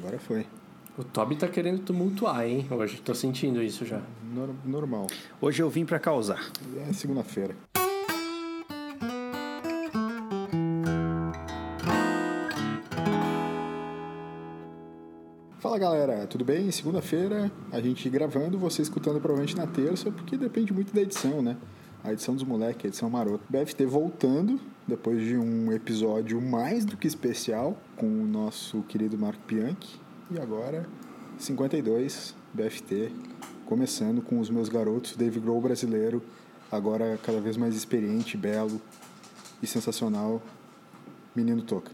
agora foi. O Toby tá querendo tumultuar, hein? Hoje tô sentindo isso já. Nor- normal. Hoje eu vim pra causar. É segunda-feira. Fala galera, tudo bem? Segunda-feira, a gente gravando, você escutando provavelmente na terça, porque depende muito da edição, né? A edição dos moleques, a edição marota. BFT voltando, depois de um episódio mais do que especial, com o nosso querido Marco Bianchi. E agora, 52, BFT, começando com os meus garotos, Dave Grohl brasileiro, agora cada vez mais experiente, belo e sensacional, menino Toca.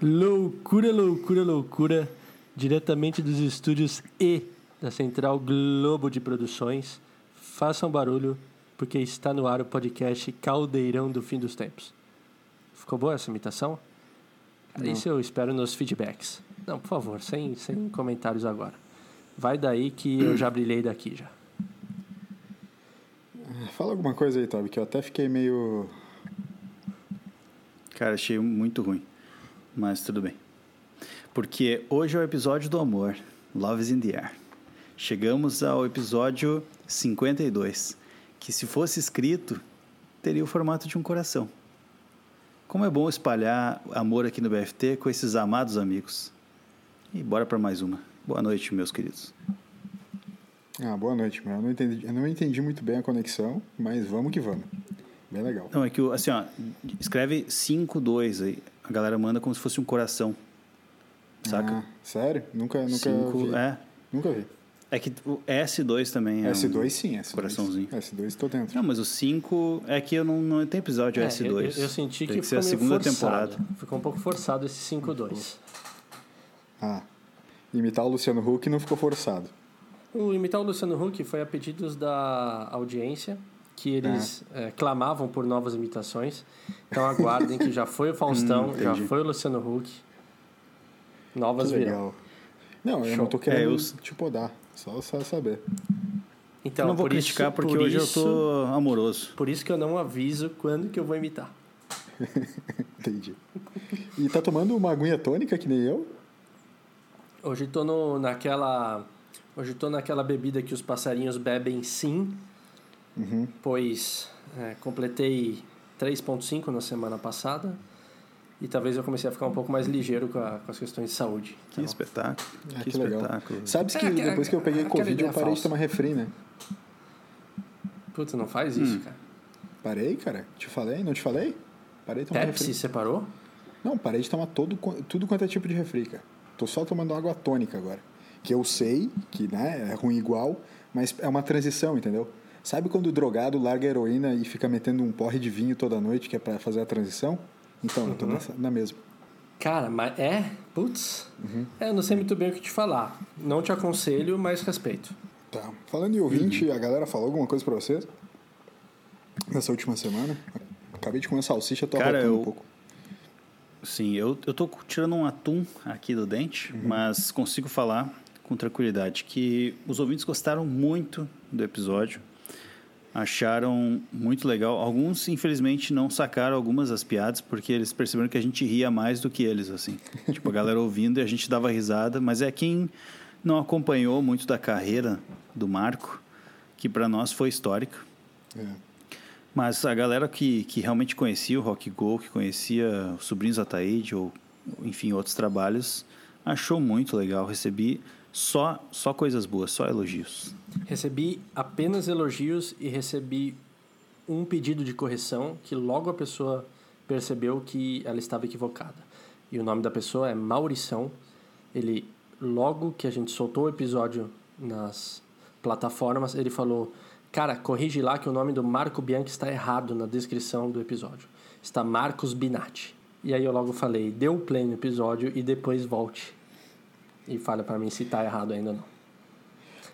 Loucura, loucura, loucura. Diretamente dos estúdios E da Central Globo de Produções. Façam barulho, porque está no ar o podcast Caldeirão do Fim dos Tempos. Ficou boa essa imitação? Isso eu espero nos feedbacks. Não, por favor, sem, sem comentários agora. Vai daí que eu já brilhei daqui já. Fala alguma coisa aí, Toby, que eu até fiquei meio. Cara, achei muito ruim. Mas tudo bem. Porque hoje é o episódio do amor. Love is in the air. Chegamos ao episódio 52, que se fosse escrito, teria o formato de um coração. Como é bom espalhar amor aqui no BFT com esses amados amigos. E bora para mais uma. Boa noite, meus queridos. Ah, boa noite, meu. Eu não entendi, eu não entendi muito bem a conexão, mas vamos que vamos. Bem legal. Não, é que, assim, ó, escreve 5-2 aí. A galera manda como se fosse um coração. Saca? Ah, sério? Nunca, nunca Cinco, vi. é. Nunca vi. É que o S2 também é. S2 um sim, S2. Coraçãozinho. S2 tô dentro. Não, mas o 5 é que eu não, não tem episódio É, S2. eu, eu senti Tem que, que ser a segunda forçado. temporada. Ficou um pouco forçado esse 5-2. Ah. Imitar o Luciano Huck não ficou forçado. O imitar o Luciano Huck foi a pedidos da audiência, que eles Ah. eh, clamavam por novas imitações. Então aguardem que já foi o Faustão, Hum, já foi o Luciano Huck. Novas Que virão. Não, eu Show. não tô querendo É, eu- te podar. Só, só saber. Então, eu não vou por criticar isso, porque por hoje isso, eu tô amoroso. Por isso que eu não aviso quando que eu vou imitar. Entendi. E tá tomando uma aguinha tônica que nem eu? Hoje tô no, naquela. Hoje tô naquela bebida que os passarinhos bebem sim, Uhum. pois é, completei 3.5 na semana passada. E talvez eu comecei a ficar um pouco mais ligeiro com, a- com as questões de saúde. Que espetáculo. Ah, que, que legal. espetáculo. Sabes que É, que- depois que eu peguei Covid, eu parei de falsa. tomar refri, né? Puta, não faz isso, Hum. cara. Parei, cara. Te falei? Não te falei? Parei de tomar Pepsi, refri. separou? Não, parei de tomar todo, tudo quanto é tipo de refri, cara. Tô só tomando água tônica agora. Que eu sei que né, é ruim igual, mas é uma transição, entendeu? Sabe quando o drogado larga a heroína e fica metendo um porre de vinho toda noite, que é pra fazer a transição? Então, eu tô Uhum. nessa, na mesma. Cara, mas é? Putz. Uhum. É, eu não sei muito bem o que te falar. Não te aconselho, mas respeito. Tá. Falando em ouvinte, Uhum. a galera falou alguma coisa pra vocês? Nessa última semana? Acabei de comer salsicha, tô Cara, arrotando eu- um pouco. Sim, eu, eu tô tirando um atum aqui do dente, Uhum. mas consigo falar com tranquilidade que os ouvintes gostaram muito do episódio. Acharam muito legal. Alguns, infelizmente, não sacaram algumas das piadas, porque eles perceberam que a gente ria mais do que eles, assim. tipo, a galera ouvindo e a gente dava risada, mas é quem não acompanhou muito da carreira do Marco, que para nós foi histórica. É. Mas a galera que, que realmente conhecia o Rock Go, que conhecia os Sobrinhos Ataíde, ou enfim, outros trabalhos, achou muito legal. Recebi só, só coisas boas, só elogios. Recebi apenas elogios e recebi um pedido de correção que logo a pessoa percebeu que ela estava equivocada. E o nome da pessoa é Maurição. Ele, logo que a gente soltou o episódio nas plataformas, ele falou: Cara, corrige lá que o nome do Marco Bianchi está errado na descrição do episódio. Está Marcos Binatti. E aí eu logo falei: Dê um play no episódio e depois volte. E fala para mim se está errado ainda ou não.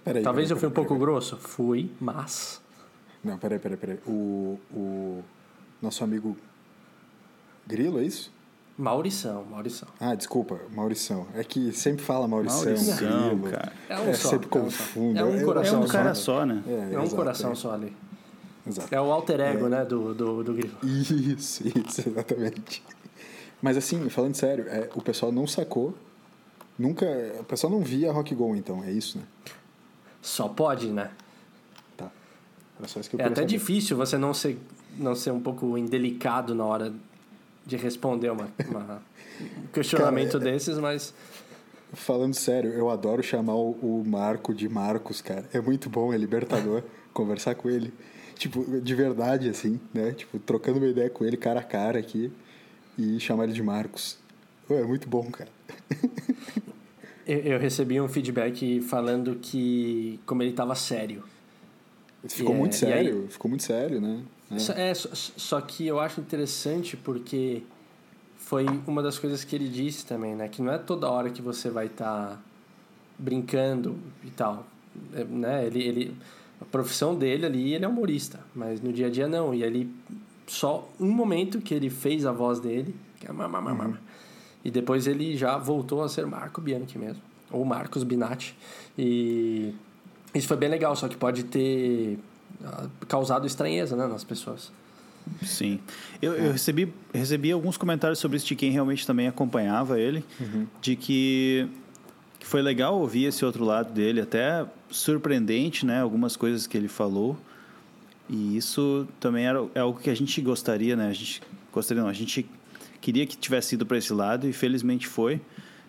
Peraí, Talvez peraí, eu fui um pouco peraí. grosso. Fui, mas. Não, peraí, peraí, peraí. O, o nosso amigo Grilo, é isso? Maurição, Maurição. Ah, desculpa, Maurição. É que sempre fala Maurição, Maurição, Grilo. cara. É um só, sempre é um só. confundo. É um É coração um só, cara né? só, né? É um exato, coração é. só ali. Exato. É o alter ego, né, do, do, do grilo. Isso, isso, exatamente. Mas assim, falando sério, é, o pessoal não sacou Nunca. O pessoal não via Rock Go, então, é isso, né? Só pode, né? Tá. Era só isso que eu É até saber. difícil você não ser, não ser um pouco indelicado na hora de responder uma, uma- um questionamento Cara, é- desses, mas Falando sério, eu adoro chamar o, o Marco de Marcos, cara. É muito bom, é libertador conversar com ele. Tipo, de verdade, assim, né? Tipo, trocando uma ideia com ele cara a cara aqui e chamar ele de Marcos. É muito bom, cara. eu, eu recebi um feedback falando que como ele estava sério. Ficou E é- muito e aí- sério, ficou muito sério, né? É. Só- É, só, só que eu acho interessante porque foi uma das coisas que ele disse também, né? Que não é toda hora que você vai estar brincando e tal, É, né? Ele, ele, a profissão dele ali, ele é humorista, mas no dia a dia não. E ele, só um momento que ele fez a voz dele, que é ma. E depois ele já voltou a ser Marco Bianchi mesmo, ou Marcos Binatti. E isso foi bem legal, só que pode ter ah, causado estranheza né, nas pessoas. Sim. Eu, eu recebi, recebi alguns comentários sobre isso de quem realmente também acompanhava ele, de que, que foi legal ouvir esse outro lado dele, até surpreendente, né? Algumas coisas que ele falou. E isso também era é algo que a gente gostaria, né? A gente gostaria, não, a gente queria que tivesse ido para esse lado e felizmente foi,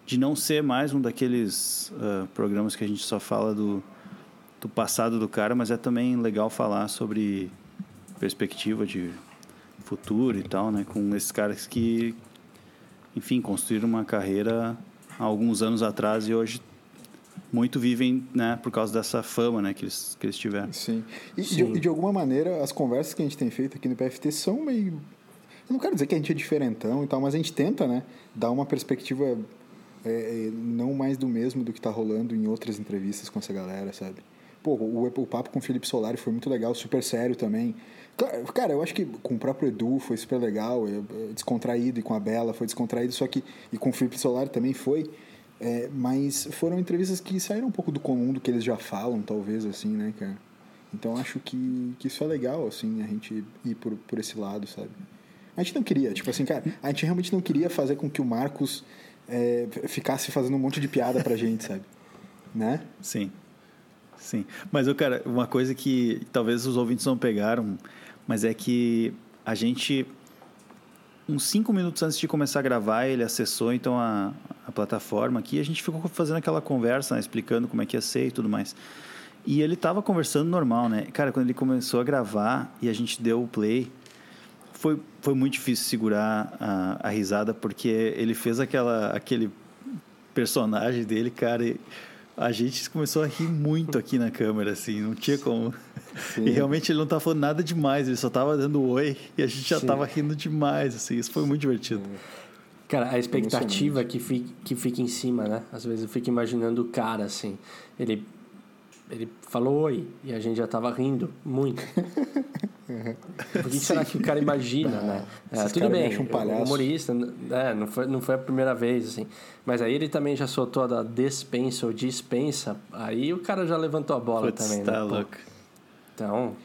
de não ser mais um daqueles ah, programas que a gente só fala do, do passado do cara, mas é também legal falar sobre perspectiva de futuro e tal, né? Com esses caras que, enfim, construíram uma carreira há alguns anos atrás e hoje muito vivem, né? Por causa dessa fama, né? Que eles, que eles tiveram. Sim. E de- Sim. e de, alguma maneira, as conversas que a gente tem feito aqui no PFT são meio. Eu não quero dizer que a gente é diferentão e tal, mas a gente tenta, né? Dar uma perspectiva é, é, não mais do mesmo do que tá rolando em outras entrevistas com essa galera, sabe? Pô, o, o papo com o Felipe Solari foi muito legal, super sério também. Cara, eu acho que com o próprio Edu foi super legal, descontraído, e com a Bela foi descontraído, só que. E com o Felipe Solari também foi. É, mas foram entrevistas que saíram um pouco do comum do que eles já falam, talvez, assim, né, cara? Então acho que, que isso é legal, assim, a gente ir por, por esse lado, sabe? A gente não queria, tipo assim, cara, a gente realmente não queria fazer com que o Marcos é, ficasse fazendo um monte de piada pra gente, sabe? Né? Sim. Sim. Mas, eu, cara, uma coisa que talvez os ouvintes não pegaram, mas é que a gente, uns cinco minutos antes de começar a gravar, ele acessou então a, a plataforma aqui e a gente ficou fazendo aquela conversa, né, explicando como é que ia ser e tudo mais. E ele tava conversando normal, né? Cara, quando ele começou a gravar e a gente deu o play, foi, foi muito difícil segurar a, a risada, porque ele fez aquela, aquele personagem dele, cara, e a gente começou a rir muito aqui na câmera, assim, não tinha como. E realmente ele não tava falando nada demais, ele só tava dando oi e a gente já Sim. tava rindo demais, assim, isso foi muito divertido. Cara, a expectativa que fica, que fica em cima, né? Às vezes eu fico imaginando o cara, assim. Ele, ele falou oi e a gente já tava rindo muito. Por que, será que o cara imagina, né? É, tudo bem, acham um o palhaço. humorista, é, não, foi, não foi a primeira vez, assim. Mas aí ele também já soltou a da despensa ou dispensa, aí o cara já levantou a bola Putz, também, tá né? Louco. Então,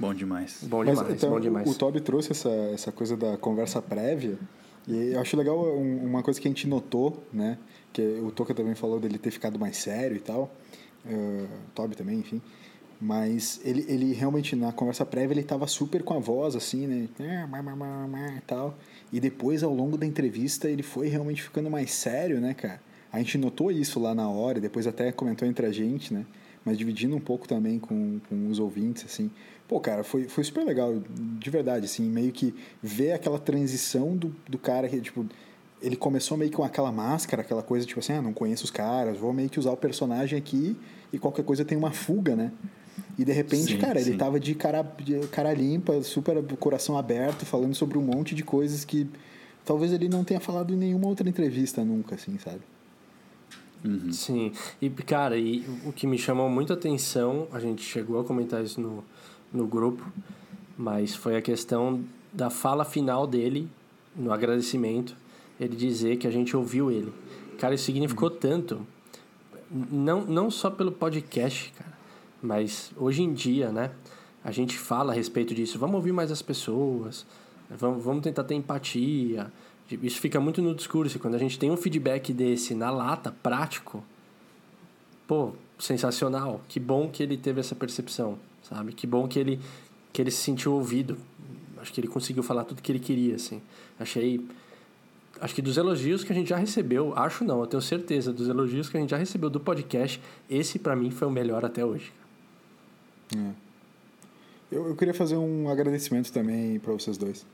Bom demais. bom Mas, demais, então, bom demais. O Toby trouxe essa, essa coisa da conversa prévia. E eu acho legal um- uma coisa que a gente notou, né? Que o Toca também falou dele ter ficado mais sério e tal. O Toby também, enfim. Mas ele, ele realmente, na conversa prévia, ele tava super com a voz, assim, né? Má, E tal. E depois, ao longo da entrevista, ele foi realmente ficando mais sério, né, cara? A gente notou isso lá na hora, depois até comentou entre a gente, né? Mas dividindo um pouco também com, com os ouvintes, assim. Pô, cara, foi, foi super legal, de verdade, assim, meio que ver aquela transição do, do cara que, tipo, ele começou meio que com aquela máscara, aquela coisa, tipo assim, ah, não conheço os caras, vou meio que usar o personagem aqui e qualquer coisa tem uma fuga, né? E de repente, Sim, cara, ele sim. tava de cara, de cara limpa, super coração aberto, falando sobre um monte de coisas que talvez ele não tenha falado em nenhuma outra entrevista nunca, assim, sabe? Sim, e cara, e o que me chamou muito a atenção, a gente chegou a comentar isso no, no grupo, mas foi a questão da fala final dele, no agradecimento, ele dizer que a gente ouviu ele. Cara, isso significou tanto, não, não só pelo podcast, cara, mas hoje em dia, né, a gente fala a respeito disso, vamos ouvir mais as pessoas, vamos, vamos tentar ter empatia, Isso fica muito no discurso. Quando a gente tem um feedback desse na lata, prático, pô, sensacional. Que bom que ele teve essa percepção, sabe? Que bom que ele, que ele se sentiu ouvido. Acho que ele conseguiu falar tudo que ele queria, assim. Achei. Acho que dos elogios que a gente já recebeu, acho não, eu tenho certeza, dos elogios que a gente já recebeu do podcast, esse para mim foi o melhor até hoje. É. Eu, eu queria fazer um agradecimento também para vocês dois.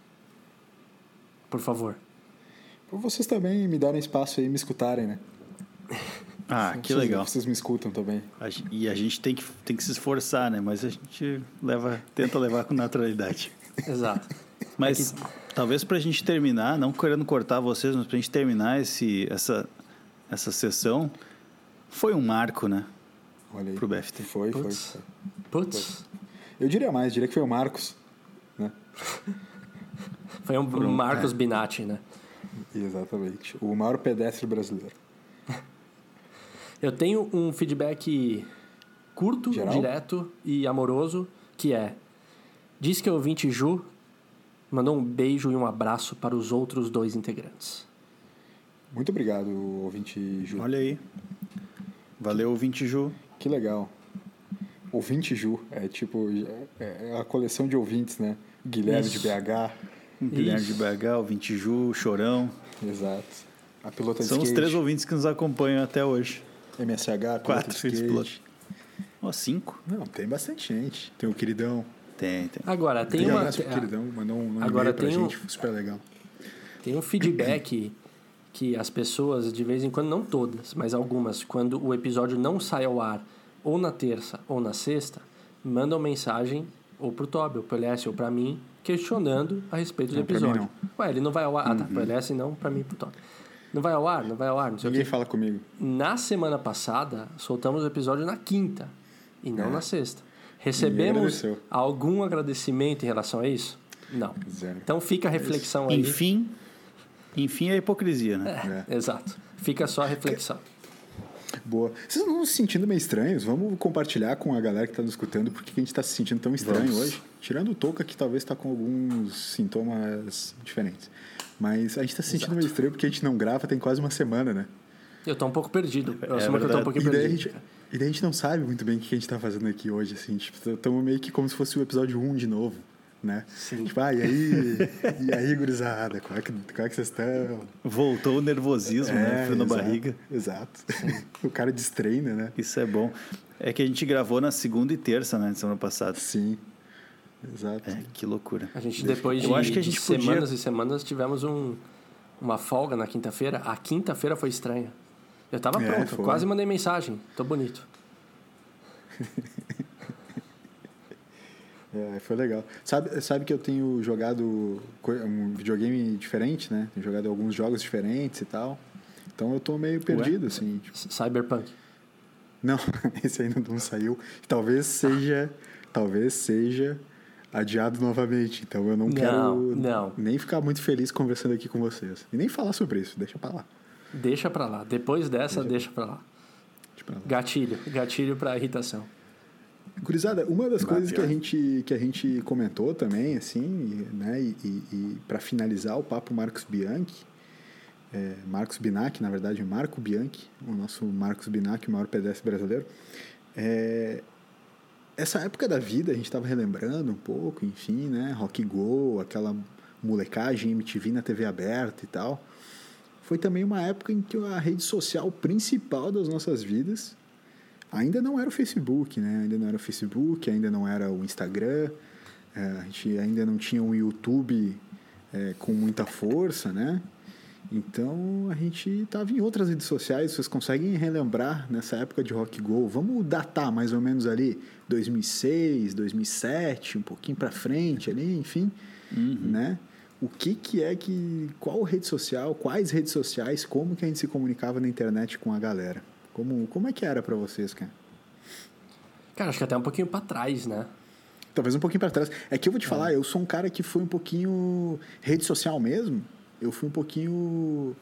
Por favor. Por vocês também me darem espaço aí e me escutarem, né? Ah, que vocês, legal. Vocês me escutam também. E a gente tem que, tem que se esforçar, né? Mas a gente leva, tenta levar com naturalidade. Exato. Mas é que... talvez para a gente terminar, não querendo cortar vocês, mas para a gente terminar esse, essa, essa sessão, foi um marco, né? Olha aí. Pro BFT. Foi, Puts. foi. Putz. Eu diria mais, diria que foi o Marcos. Né? Foi um um- Marcos é. Binatti, né? Exatamente. O maior pedestre brasileiro. Eu tenho um feedback curto, Geral? direto e amoroso, que é... Diz que o ouvinte Ju mandou um beijo e um abraço para os outros dois integrantes. Muito obrigado, ouvinte Ju. Olha aí. Valeu, ouvinte Ju. Que legal. Ouvinte Ju. É tipo, é é a coleção de ouvintes, né? Guilherme Isso. de BH. Guilherme de BH, ouvinte Ju, Chorão. Exato. A pilota de São os três ouvintes que nos acompanham até hoje. MSH, Quatro de skate. Ó, cinco? Não, tem bastante gente. Tem o queridão. Tem, tem. Agora, tem um uma... abraço queridão. Mandou um, um Agora e-mail pra tem um- gente. Super legal. Tem um feedback que as pessoas, de vez em quando, não todas, mas algumas, quando o episódio não sai ao ar, ou na terça ou na sexta, mandam mensagem ou pro Toby, ou pro Elias, ou pra mim, questionando a respeito do Não, pra mim episódio. Ué, ele não vai ao ar. Ah, tá, pro Elias não, pra mim e pro Toby. Não vai ao ar, não vai ao ar, não sei o Ninguém quê. fala comigo. Na semana passada, soltamos o episódio na quinta e não É. na sexta. Recebemos algum agradecimento em relação a isso? Não. Zero. Então fica a reflexão aí. Enfim, enfim, a hipocrisia, né? É, Exato. Fica só a reflexão. Boa. Vocês não estão se sentindo meio estranhos? Vamos compartilhar com a galera que está nos escutando por que que a gente está se sentindo tão estranho Vamos. hoje. Tirando o Touca, que talvez está com alguns sintomas diferentes. Mas a gente está se sentindo Exato. meio estranho porque a gente não grava tem quase uma semana, né? Eu tô um pouco perdido. Eu É assumo que eu tô um pouquinho E daí, a perdido. E daí a gente não sabe muito bem o que a gente está fazendo aqui hoje, assim. Tipo, estamos meio que como se fosse o episódio 1 de novo, né? Sim. Tipo, ah, e aí? e aí, gurizada? Como é que, como é que vocês estão? Voltou o nervosismo, né? Frio na exato, barriga. Exato. o cara destreina, né? Isso é bom. É que a gente gravou na segunda e terça, né? Semana passada. Sim. Exato. É, que loucura. A gente, depois de, Eu acho que a de gente podia- semanas e semanas, tivemos um, uma folga na quinta-feira. A quinta-feira foi estranha. Eu tava É, pronto, foi. quase mandei mensagem. Tô bonito. É, foi legal. Sabe, sabe que eu tenho jogado um videogame diferente, né? Tenho jogado alguns jogos diferentes e tal. Então eu tô meio perdido, assim. tipo, Cyberpunk. não, esse ainda não saiu. Talvez seja, talvez seja adiado novamente. Então eu não, Não, quero não. nem ficar muito feliz conversando aqui com vocês. E nem falar sobre isso, deixa pra lá. Deixa pra lá. Depois dessa, deixa pra lá. Deixa pra lá. Gatilho. Gatilho pra irritação. Gurizada, uma das coisas que a, gente, que a gente comentou também, assim, né, e, e, e para finalizar o papo Marcos Bianchi, é, Marcos Binac, na verdade, Marco Bianchi, o nosso Marcos Binac, o maior pedestre brasileiro, é, essa época da vida, a gente estava relembrando um pouco, enfim, né, Rock Go, aquela molecagem MTV na TV aberta e tal, foi também uma época em que a rede social principal das nossas vidas ainda não era o Facebook, né? Ainda não era o Facebook, ainda não era o Instagram, é, a gente ainda não tinha o YouTube é, com muita força, né? Então a gente estava em outras redes sociais, vocês conseguem relembrar nessa época de Rock Go? Vamos datar mais ou menos ali 2006, 2007, um pouquinho para frente ali, enfim, né? O que que é que qual rede social, quais redes sociais, como que a gente se comunicava na internet com a galera? Como como é que era para vocês, cara? Cara, acho que até um pouquinho pra trás, né? Talvez um pouquinho para trás. É que eu vou te falar, eu sou um cara que foi um pouquinho rede social mesmo. Eu fui um pouquinho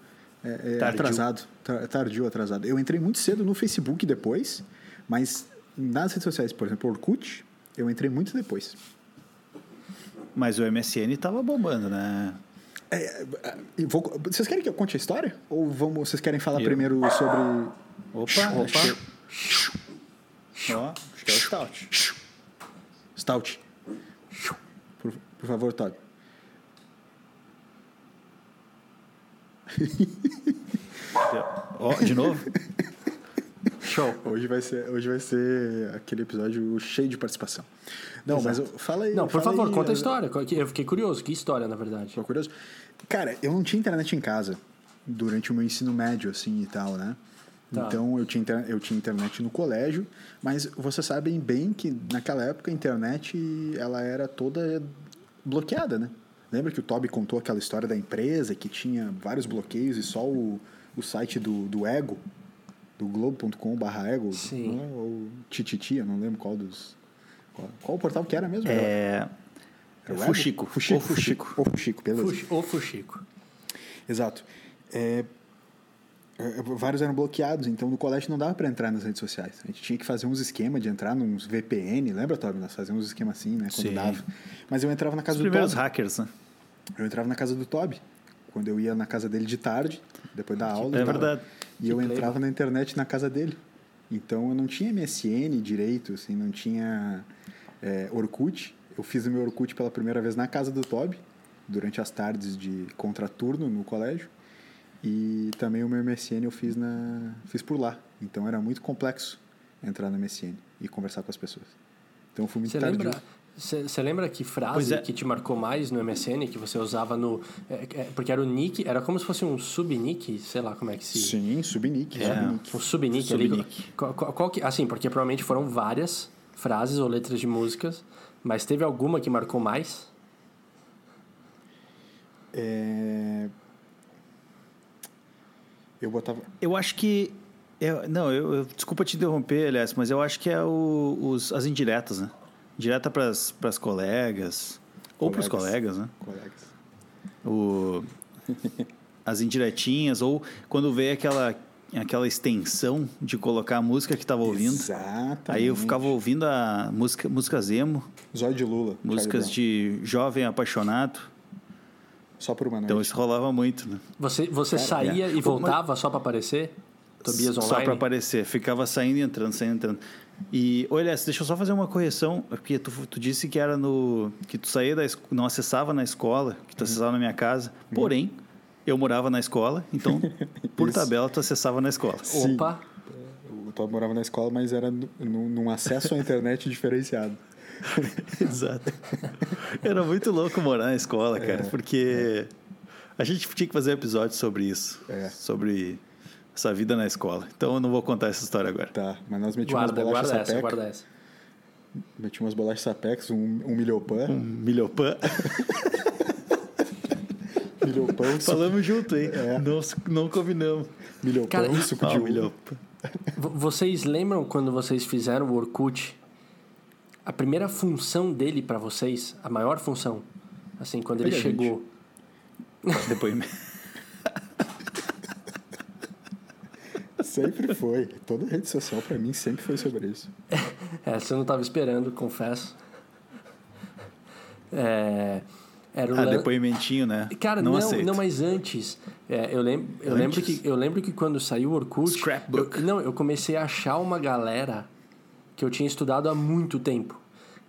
é, é, Tardio. atrasado, tar- tardio, atrasado. Eu entrei muito cedo no Facebook depois, mas nas redes sociais, por exemplo, Orkut, eu entrei muito depois. Mas o MSN tava bombando, né? É, é, eu vou- vocês querem que eu conte a história? Ou vamos, vocês querem falar Eu. primeiro sobre. Opa, Opa. Ó, acho que é o Stout. Stout. Por, por favor, Todd. Ó, de novo? Show. Hoje vai ser, hoje vai ser aquele episódio cheio de participação. Não, mas eu- fala aí. Não, por favor, aí, conta a eh, história. Eu fiquei curioso. Que história, na verdade? Tô curioso. Cara, eu não tinha internet em casa durante o meu ensino médio, assim e tal, né? Tá. Então eu tinha, eu tinha internet no colégio, mas vocês sabem bem que naquela época a internet ela era toda bloqueada, né? Lembra que o Toby contou aquela história da empresa que tinha vários bloqueios e só o, o site do, do Ego, do globo.com.br Ego, Sim. né? ou Tititi, eu não lembro qual dos. Qual, qual o portal que era mesmo? É. Era? Fuxico. Fuxico, O Fuxico. O Fuxico, beleza. O Fuxico. Exato. É, é, vários eram bloqueados, então no colégio não dava para entrar nas redes sociais. A gente tinha que fazer uns esquemas de entrar nos VPN, lembra, Toby? Nós fazíamos uns esquemas assim, né? Quando Sim. dava. Mas eu entrava na Os casa do primeiros Toby. hackers, né? Eu entrava na casa do Toby. Quando eu ia na casa dele de tarde, depois da aula. É e tal. E eu entrava na internet na casa dele. Então eu não tinha MSN direito, assim, não tinha é, Orkut. Eu fiz o meu Orkut pela primeira vez na casa do Toby, durante as tardes de contraturno no colégio. E também o meu MSN eu fiz, na, fiz por lá. Então era muito complexo entrar no MSN e conversar com as pessoas. Então eu fui muito Você tardio. lembra, você lembra que frase é. que te marcou mais no MSN, que você usava no... é, é, porque era o nick, era como se fosse um subnick, sei lá como é que se... Sim, subnick. É. subnick. Um subnick, ali. Subnick. Qual, qual- qual que, assim, porque provavelmente foram várias frases ou letras de músicas, mas teve alguma que marcou mais? É... Eu botava. Eu acho que. eu- não, eu, eu- desculpa te interromper, aliás, mas eu acho que é o- os, as indiretas, né? Direta para as colegas. Ou para os Colegas. né? Colegas. O, as indiretinhas, ou quando veio aquela, aquela extensão de colocar a música que estava ouvindo. Exatamente. Aí eu ficava ouvindo a música, músicas emo, Zóio de Lula. músicas de jovem apaixonado. Só por uma noite. Então isso rolava muito, né? Você, você Cara, saía é. e voltava só para aparecer? Tobias Só Online? para aparecer. Ficava saindo e entrando, saindo e entrando. E, olha, deixa eu só fazer uma correção, porque tu, tu disse que era no. que tu saía da não acessava na escola, que tu acessava na minha casa. Porém, eu morava na escola, então, por tabela, tu acessava na escola. Sim. Opa! O Todd morava na escola, mas era nu- nu- num acesso à internet diferenciado. Exato. Era muito louco morar na escola, cara, porque a gente tinha que fazer um episódio sobre isso. É. Sobre essa vida na escola. Então eu não vou contar essa história agora. Tá, mas nós metíamos Guarda, umas bolachas guarda essa, sapeca. guarda essa. Metíamos umas bolachas sapex, um, um milhopã. Um suco, Falamos junto, hein? É. Não, não combinamos. milhopão, Cara, suco Ah, de o uva. Vocês lembram quando vocês fizeram o Orkut? A primeira função dele para vocês, a maior função, assim, quando ele Olha, gente. chegou. Depoimento. Sempre foi. Toda rede social pra mim sempre foi sobre isso. Essa eu não estava esperando, confesso. É, era o Ah, lan- depoimentinho, né? Cara, não, não, aceito. não, mas antes. é, eu, lembro, eu, lembro Antes? que, eu lembro que quando saiu o Orkut. Scrapbook. eu- não, eu comecei a achar uma galera que eu tinha estudado há muito tempo.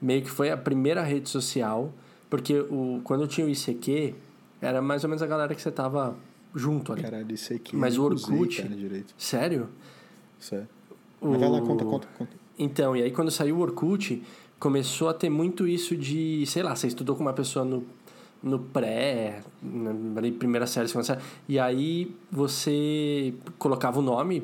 Meio que foi a primeira rede social. Porque o, quando eu tinha o ICQ, era mais ou menos a galera que você tava junto ali. Caralho, isso aqui. Mas o usei, Orkut- cara. Sério? Isso é. Mas vai lá, O- conta, conta, conta. Então, e aí quando saiu o Orkut, começou a ter muito isso de, sei lá, você estudou com uma pessoa no, no pré, na primeira série, segunda série, e aí você colocava o nome,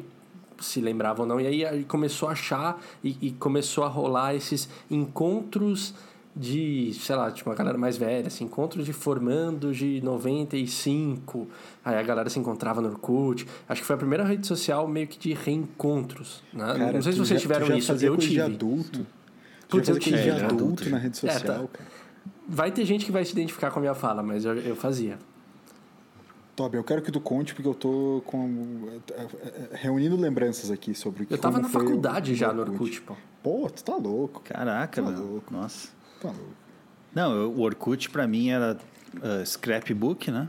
se lembrava ou não, e aí, aí começou a achar e, e começou a rolar esses encontros de, sei lá, tipo, uma galera mais velha, assim, encontros de formandos de 95. Aí a galera se encontrava no Orkut. Acho que foi a primeira rede social meio que de reencontros, né? Cara, não sei se vocês já- tiveram tu já isso, fazia eu coisa tive. de adulto. Putz, eu tive, de adulto na rede É, social, tá. cara. Vai ter gente que vai se identificar com a minha fala, mas eu, eu fazia. Toby, eu quero que tu conte, porque eu tô com, reunindo lembranças aqui sobre Eu tava na o- faculdade o já no Orkut, pô. Pô, tu tá louco. Caraca, Tá meu. louco. Nossa. Tá louco. Não, eu- o Orkut pra mim era ah, scrapbook, né?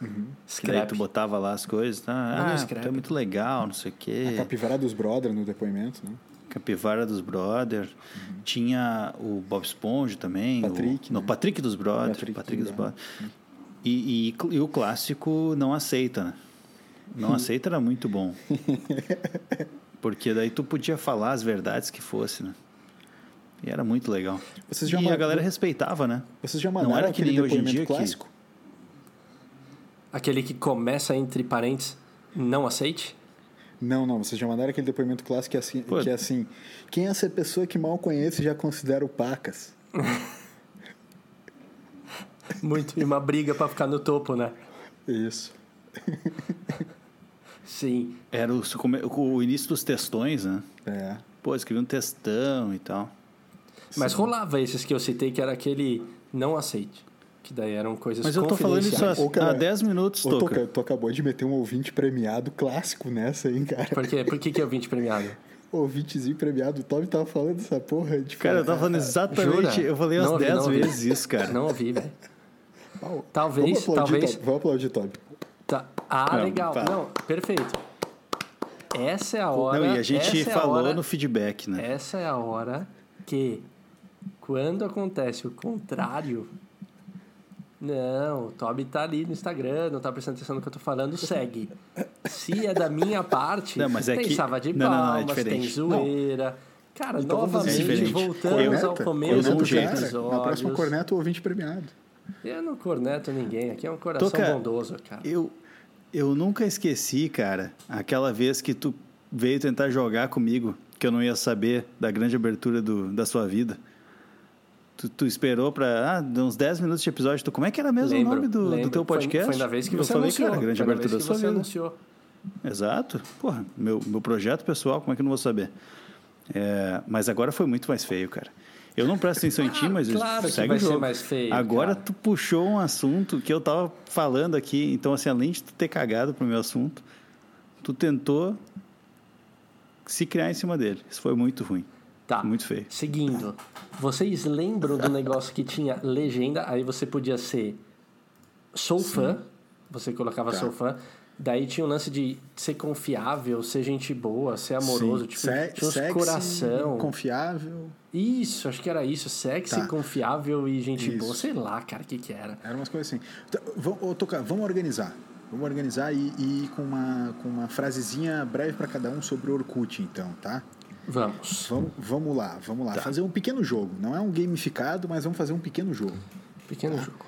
Daí Scrap. tu botava lá as coisas, tá? Ah, scrap. tu é muito legal, não sei o A quê. capivara dos brothers no depoimento, né? Capivara dos Brothers. Tinha o Bob Esponja também. Patrick, o, não, né? Patrick dos Brothers. Patrick Patrick, dos dos Brothers. E, e, e o clássico Não Aceita, né? Não Aceita era muito bom. Porque daí tu podia falar as verdades que fosse, né? E era muito legal. Vocês já e a galera respeitava, né? Vocês já Não mandaram era que aquele nem hoje em depoimento dia que- clássico? Aquele que começa entre parênteses, não aceite? Não, não, vocês já mandaram aquele depoimento clássico que é assim, Pô. que é assim quem é essa pessoa que mal conhece e já considera o pacas? Muito. E uma briga pra ficar no topo, né? Isso. Sim. Era o, o início dos textões, né? É. Pô, escrevia um textão e tal. Mas rolava esses que eu citei, que era aquele não aceite. Que daí eram coisas Mas eu tô falando isso há, cara, há 10 minutos, Toca. Toca, tu acabou de meter um ouvinte premiado clássico nessa, hein, cara? Por quê? Por que, que é o 20 premiado? Ouvintezinho premiado. O Toby tava falando essa porra. De Cara, eu tava falando exatamente. Jura? Eu falei Não umas ouvi, 10 não ouvi. vezes isso, cara. Não ouvi, velho. Vamos Talvez, aplaudir, talvez. Vamos aplaudir, Toby. Tá. Ah, Não, legal. fala. Não, perfeito. Essa é a hora. Não, e a gente essa é falou hora, no feedback, né? Essa é a hora que, quando acontece o contrário. Não, o Toby tá ali no Instagram, não tá prestando atenção no que eu tô falando, segue. Se é da minha parte, Não, mas é tem que- salva de não, não, não, é palmas, tem zoeira. Cara, Então novamente, seguinte, voltamos Corneta, ao começo corneta dos o jeito. episódios. Na próxima corneta, o ouvinte premiado. Eu não corneto ninguém, aqui é um coração Toca- bondoso, cara. Eu, eu nunca esqueci, cara, aquela vez que tu veio tentar jogar comigo, que eu não ia saber da grande abertura do, da sua vida. Tu, tu esperou pra. Ah, uns 10 minutos de episódio. Tu, como é que era mesmo Lembro, o nome do, do teu Foi- podcast? Foi, na vez que eu você falei, anunciou. cara, grande foi abertura da vez que sua você vida. anunciou. Exato. Porra, meu, meu projeto pessoal, como é que eu não vou saber? É, mas agora foi muito mais feio, cara. Eu não presto atenção em ti, mas claro que segue vai o ser jogo. mais feio, agora cara. tu puxou um assunto que eu tava falando aqui. Então, assim, além de tu ter cagado pro meu assunto, tu tentou se criar em cima dele. Isso foi muito ruim. Tá. Muito feio. Seguindo. Vocês lembram do negócio que tinha legenda? Aí você podia ser sou fã. Você colocava Tá. sou fã. Daí tinha o lance de ser confiável, ser gente boa, ser amoroso. Sim. Tipo, Se- tinha uns sexy, coração. Confiável. Isso, acho que era isso. Sexy, Tá. confiável e gente Isso. boa. Sei lá, cara, o que que era. Eram umas coisas assim. Tá, vamos, ô, Toca, vamos organizar. Vamos organizar e, e ir com uma, com uma frasezinha breve para cada um sobre o Orkut, então, tá? Vamos. Vamos, vamos lá, vamos lá. Fazer um pequeno jogo. Não é um gamificado, mas vamos fazer um pequeno jogo. Pequeno jogo.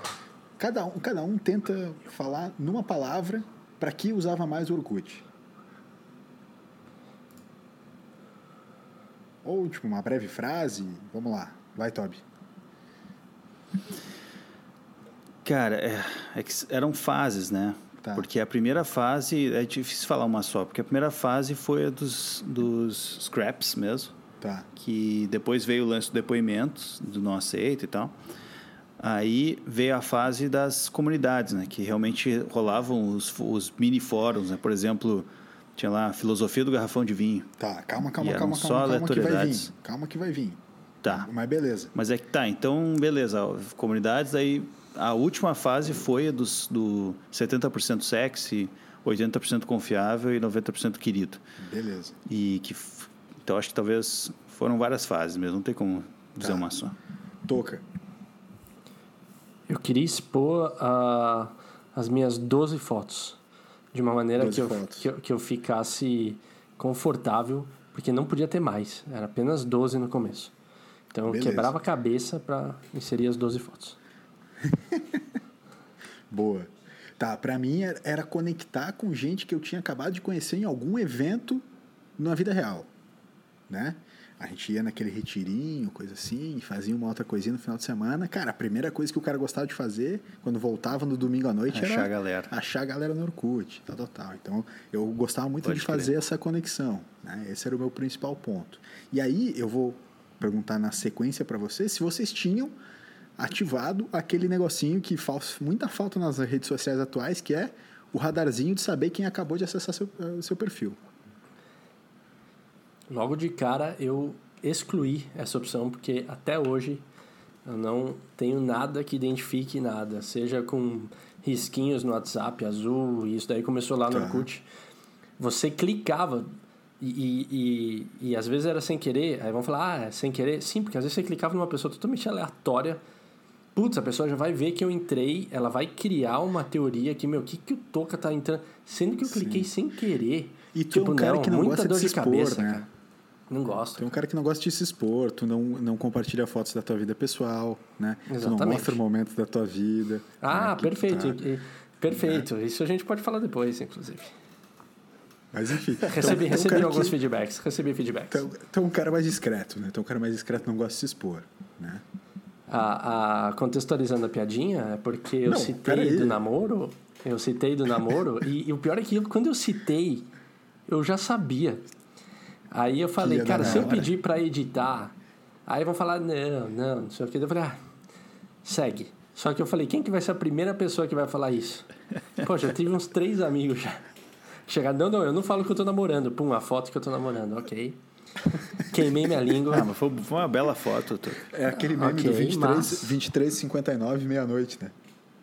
Cada um, cada um tenta falar numa palavra para que usava mais o Orkut. Ou, tipo, uma breve frase. Vamos lá. Vai, Toby. Cara, é, é que eram fases, né? Tá. Porque a primeira fase, é difícil falar uma só, porque a primeira fase foi a dos, dos scraps mesmo, Tá. que depois veio o lance do depoimentos, do não aceito e tal. Aí veio a fase das comunidades, né? Que realmente rolavam os, os mini fóruns, né? Por exemplo, tinha lá a filosofia do garrafão de vinho. Tá, calma, calma, E eram calma, só calma, calma que vai vir. Calma que vai vir. Tá. Mas beleza. Mas é que tá, então beleza, comunidades aí a última fase foi a dos do 70% sexy, 80% confiável e 90% querido. Beleza. E que então acho que talvez foram várias fases mesmo, não tem como dizer Tá. uma só. Toca. Eu queria expor ah, as minhas 12 fotos de uma maneira 12 que eu, que, eu, que eu ficasse confortável, porque não podia ter mais, era apenas 12 no começo. Então eu quebrava a cabeça para inserir as 12 fotos. Boa. Tá, pra mim era- conectar com gente que eu tinha acabado de conhecer em algum evento na vida real, né? A gente ia naquele retirinho, coisa assim, fazia uma outra coisinha no final de semana. Cara, a primeira coisa que o cara gostava de fazer quando voltava no domingo à noite Achar era a galera. achar a galera no Orkut, tal, tal, tal. Então, eu gostava muito Pode de crer. fazer essa conexão, né? Esse era o meu principal ponto. E aí, eu vou perguntar na sequência para vocês se vocês tinham ativado aquele negocinho que faz muita falta nas redes sociais atuais, que é o radarzinho de saber quem acabou de acessar seu, eh, seu perfil. Logo de cara eu excluí essa opção, porque até hoje eu não tenho nada que identifique nada, seja com risquinhos no WhatsApp azul, e isso daí começou lá no Tá. Orkut. Você clicava e, e, e, e às vezes era sem querer, aí vão falar, ah, é sem querer. Sim, porque às vezes você clicava numa pessoa totalmente aleatória. Putz, a pessoa já vai ver que eu entrei, ela vai criar uma teoria que, meu, o que, que o Toca tá entrando? Sendo que eu cliquei sem querer. E tu é um cara que não gosta de se expor, cabeça, né? cara. Não gosto. Tu é um cara que não gosta de se expor, tu não, não compartilha fotos da tua vida pessoal, né? Tu não Exatamente. mostra momentos da tua vida. Ah, né, perfeito. tá- E- Perfeito. Isso a gente pode falar depois, inclusive. Mas enfim. é Recebi, é um recebi alguns que- feedbacks. Recebi feedbacks. É- tu é um cara mais discreto, né? É um cara mais discreto, não gosta de se expor, né? A, a- contextualizando a piadinha, é porque eu Não, citei do namoro. Eu citei do namoro. e, e o pior é que eu- quando eu citei, eu já sabia. Aí eu falei, cara, se eu pedir pra editar, aí vão falar, não, não, não sei o que. Eu falei, ah, segue. Só que eu falei, quem que vai ser a primeira pessoa que vai falar isso? Pô, já tive uns três amigos já. Chegaram, não, não, eu não falo que eu tô namorando. Pum, a foto que eu tô namorando, ok. Queimei minha língua. Ah, mas foi, foi uma bela foto. Tu. É aquele meme Ok, do 23, mas- 23 59, meia-noite, né?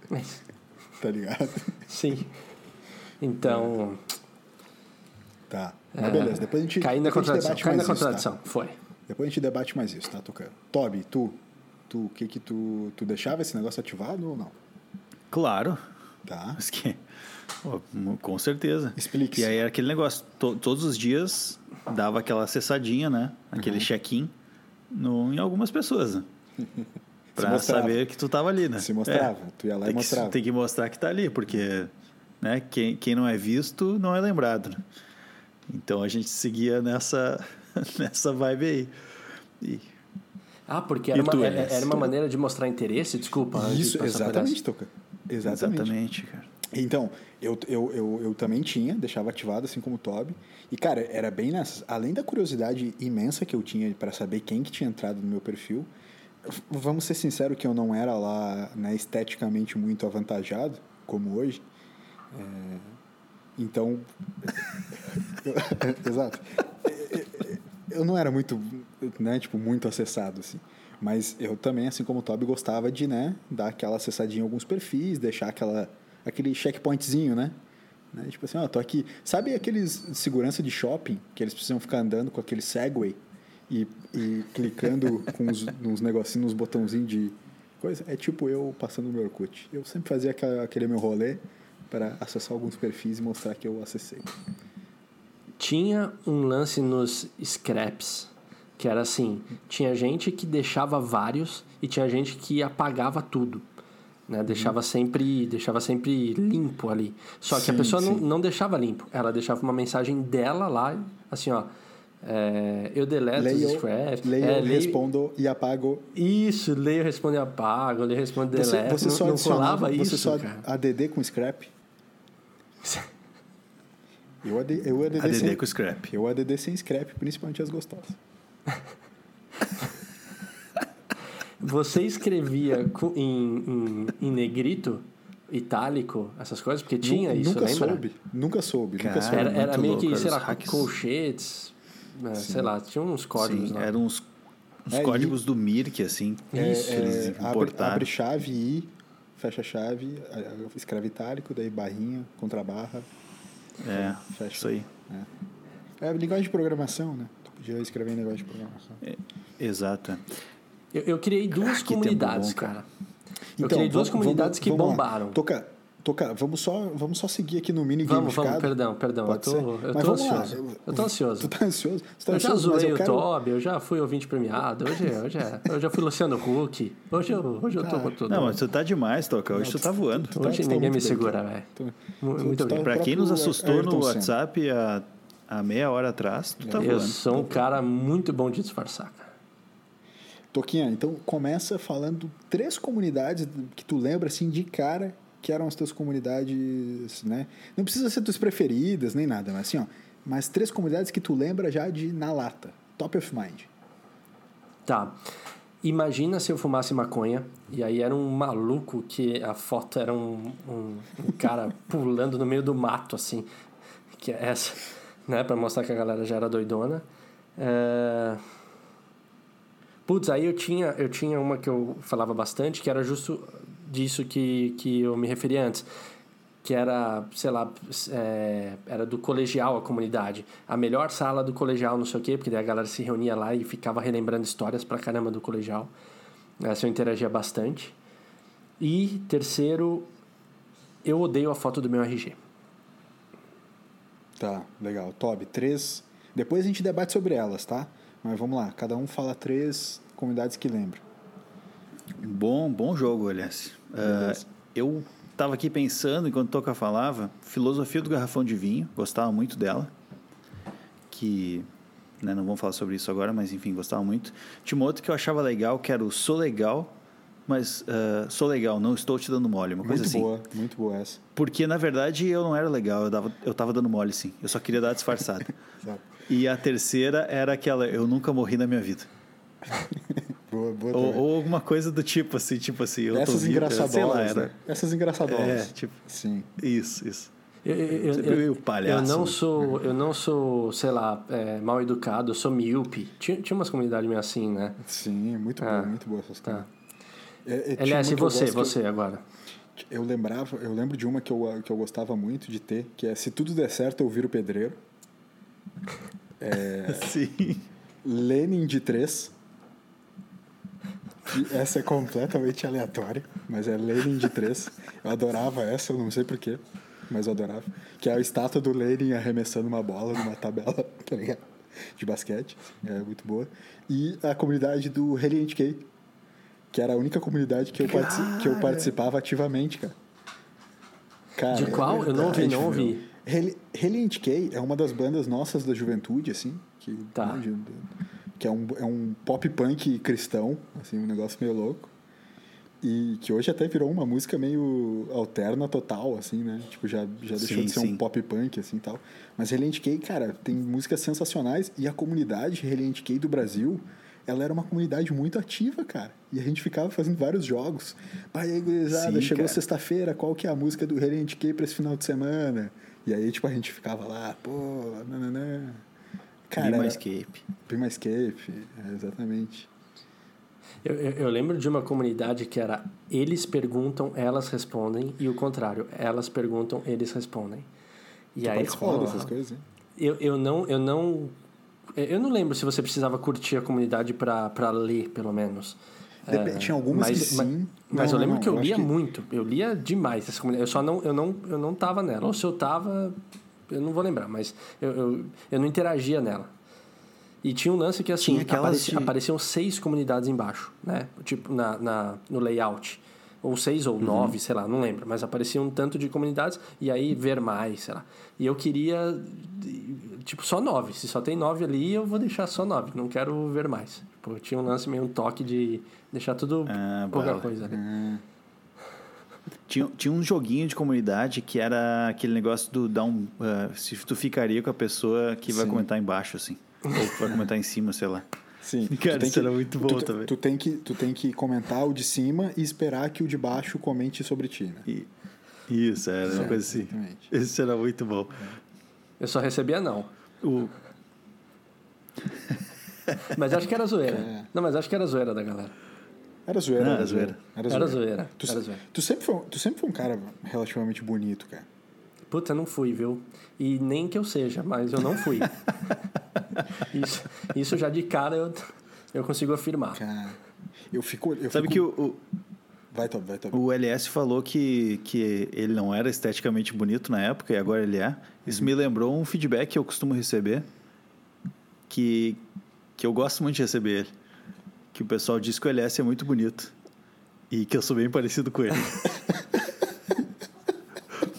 Mas- Tá ligado? Sim. Então, Tá. Mas beleza, depois a gente, caí na contradição. Caí na isso, contradição. tá? Foi. Depois a gente debate mais isso, tá, Tocando? Toby, tu, tu, o que que tu, tu deixava esse negócio ativado ou não? Claro. Tá. Mas que, pô, com certeza. Explique-se. E aí era aquele negócio, to- todos os dias dava aquela acessadinha, né? Aquele Uhum. check-in em algumas pessoas, né? Pra mostrava. saber que tu tava ali, né? Se mostrava, tu ia lá e tem que, mostrava. tem que mostrar que tá ali, porque né, quem, quem não é visto não é lembrado. né? Então a gente seguia nessa, nessa vibe aí. E, Ah, porque era uma, era era uma maneira de mostrar interesse? Desculpa. antes de Isso, por exatamente. Toca. Exatamente. exatamente, cara. Então, eu, eu, eu, eu também tinha, deixava ativado, assim como o Toby. E, cara, era bem nessas. Além da curiosidade imensa que eu tinha para saber quem que tinha entrado no meu perfil, vamos ser sinceros que eu não era lá né, esteticamente muito avantajado, como hoje. É, Então. Exato. Eu não era muito, né, tipo, muito acessado, assim. Mas eu também, assim como o Toby, gostava de, né, dar aquela acessadinha em alguns perfis, deixar aquela, aquele checkpointzinho, né? Né, Tipo assim, ó, tô aqui. Sabe aqueles de segurança de shopping, que eles precisam ficar andando com aquele Segway e, e clicando com uns, uns negocinhos, uns botãozinhos de coisa? É tipo eu passando no meu Orkut. Eu sempre fazia aquela- aquele meu rolê para acessar alguns perfis e mostrar que eu acessei. Tinha um lance nos scraps, que era assim, tinha gente que deixava vários e tinha gente que apagava tudo. Né? Deixava, sempre, deixava sempre limpo ali. Só que a Sim, pessoa não, sim. não deixava limpo. Ela deixava uma mensagem dela lá, assim, ó. é, eu deleto os Leio, scraps. leio, é, leio- respondo e apago. Isso, leio, responde apago, leio, responde Você, delete. você não, só não adicionava, colava você isso, só cara. ADD com scrap? Eu ADD, eu ADD, ADD sem, com scrap. eu ADD sem scrap, principalmente as gostosas. Você escrevia em, em, em negrito, itálico, essas coisas? Porque tinha Nu- isso, nunca lembra? soube, nunca soube, nunca Cara, soube. Era, era meio louco, que, sei lá, hacks. colchetes, né, sei lá, tinha uns códigos Sim, lá. eram uns, uns É, códigos do Mirk, assim. É, Isso. que eles é, abre, importaram. abre chave I, fecha chave, escreve itálico, daí barrinha, contrabarra. É, Fecha. isso aí. É linguagem de programação, né? Tu escrever em linguagem de programação. Exato. Eu, eu criei duas tempo comunidades, bom, cara. cara. Eu criei duas vamos- comunidades que vamos- vamos lá. bombaram. Toca, toca, vamos só, vamos só seguir aqui no mini Vamos, vamos, perdão, perdão. Eu Pode tô, eu tô vamos lá. ansioso. Eu tô ansioso. Tu tá ansioso? Tu tá Eu já ansioso, mas zoei eu o quero... Toby, eu já fui ouvinte premiado, hoje, hoje, é, eu já fui Luciano Huck, hoje eu, hoje eu tô com tudo. Não, mas tu tá demais, Toca. Hoje tu tá voando. tu tá- hoje tu tá ninguém me bem, segura, velho. Tu- tu- Muito tu tá- bem. Pra quem nos assustou no. WhatsApp há, há meia hora atrás, tu tá Eu voando. sou um cara muito bom de disfarçar, cara. Toquinha, então começa falando três comunidades que tu lembra assim de cara que eram as tuas comunidades, né? Não precisa ser tuas preferidas nem nada, mas assim, ó, mas três comunidades que tu lembra já de na lata, top of mind. Tá. Imagina se eu fumasse maconha e aí era um maluco que a foto era um, um, um cara pulando no meio do mato, assim. Que é essa, né? Pra mostrar que a galera já era doidona. É... Putz, aí eu tinha, eu tinha uma que eu falava bastante, que era justo disso que, que eu me referi antes. Que era, sei lá, é, era do colegial a comunidade. A melhor sala do colegial, não sei o quê, porque daí a galera se reunia lá e ficava relembrando histórias pra caramba do colegial. Essa eu interagia bastante. E terceiro, eu odeio a foto do meu RG. Tá, legal. Toby, três. Depois a gente debate sobre elas, tá? Mas vamos lá, cada um fala três comunidades que lembra. Bom, bom jogo, aliás. Uh, eu estava aqui pensando, enquanto Toca falava, filosofia do garrafão de vinho, gostava muito dela. Que, né, não vamos falar sobre isso agora, mas enfim, gostava muito. Tinha uma outra que eu achava legal, que era o Sou Legal, mas uh, sou legal, não estou te dando mole, uma coisa muito assim. boa, muito boa essa. Porque, na verdade, eu não era legal, eu, dava, eu tava dando mole, sim. Eu só queria dar disfarçada. e a terceira era aquela, eu nunca morri na minha vida. boa, boa ou, ou, alguma coisa do tipo assim, tipo assim, eu Essas tô engraçadoras, sei lá, era. Né? Essas engraçadoras. É, tipo, sim. Isso, isso. Eu, eu, Sempre meio palhaço. eu não sou, eu não sou, sei lá, é, mal educado, eu sou míope. Tinha, tinha umas comunidades meio assim, né? Sim, muito Ah, boa, muito boa essas Tá. coisas. É, é, Aliás, e você, você agora? Eu, lembrava, eu lembro de uma que eu, que eu gostava muito de ter, que é Se Tudo Der Certo, Eu Viro Pedreiro. É, Sim. Lenin de 3. Essa é completamente aleatória, mas é Lenin de 3. Eu adorava essa, eu não sei porquê, mas eu adorava. Que é a estátua do Lenin arremessando uma bola numa tabela, tá ligado? De basquete. É muito boa. E a comunidade do Reliant K, que era a única comunidade que eu, partici que eu participava ativamente, cara. Cara, De é qual? Eu não ouvi, não ouvi. Reli- Reliant K é uma das bandas nossas da juventude, assim, que, Tá. né, que é um, é um pop punk cristão, assim, um negócio meio louco. E que hoje até virou uma música meio alterna total, assim, né? Tipo, já, já deixou Sim, de ser sim. um pop punk, assim, tal. Mas Reliant K, cara, tem músicas sensacionais e a comunidade Reliant K do Brasil, ela era uma comunidade muito ativa, cara. E a gente ficava fazendo vários jogos. Pai, aí, gurizada, Sim, chegou sexta-feira, qual que é a música do Reliant K pra esse final de semana? E aí, tipo, a gente ficava lá, pô, nananã. Cara, era- Escape. My Escape, é, exatamente. Eu, eu, eu lembro de uma comunidade que era eles perguntam, elas respondem, e o contrário, elas perguntam, eles respondem. E Tu aí participava rola- dessas coisas, hein? Eu, eu não eu não eu não lembro se você precisava curtir a comunidade pra ler pelo menos. Dep- É, tinha algumas mas, que sim. Mas, mas Não, eu lembro não, que eu, eu lia que- muito. Eu lia demais essa comunidade. Eu só não eu não eu não tava nela. Ou se eu tava, eu não vou lembrar, mas eu, eu, eu não interagia nela. E tinha um lance que assim, de- apareciam seis comunidades embaixo, né? Tipo, na, na, no layout. Ou seis ou nove, sei lá, não lembro. Mas aparecia um tanto de comunidades e aí ver mais, sei lá. E eu queria, tipo, só nove. Se só tem nove ali, eu vou deixar só nove. Não quero ver mais. Tipo, tinha um lance meio um toque de deixar tudo Ah, pouca coisa ali. Tinha, tinha um joguinho de comunidade que era aquele negócio do dar um. ah, se tu ficaria com a pessoa que vai Sim. comentar embaixo, assim. Ou que vai comentar em cima, sei lá. Sim. Cara, tu tem isso era muito bom tu, também. Tu tem, que, tu tem que comentar o de cima e esperar que o de baixo comente sobre ti, né? E- isso, era uma Certo, coisa assim. exatamente. Isso era muito bom. Eu só recebia não. O, Mas acho que era zoeira. É. Não, mas acho que era zoeira da galera. Era zoeira. Não, era era zoeira. Era Era zoeira. zoeira. Tu, Era zoeira. tu sempre foi, tu sempre foi um cara relativamente bonito, cara. Puta, não fui, viu? E nem que eu seja, mas eu não fui. isso, isso já de cara eu, eu consigo afirmar. Cara, eu fico... Eu sabe fico... que o, o, Vai, Tobi, vai, o LS falou que, que ele não era esteticamente bonito na época e agora ele é. Isso me lembrou um feedback que eu costumo receber, que, que eu gosto muito de receber ele. Que o pessoal diz que o LS é muito bonito e que eu sou bem parecido com ele.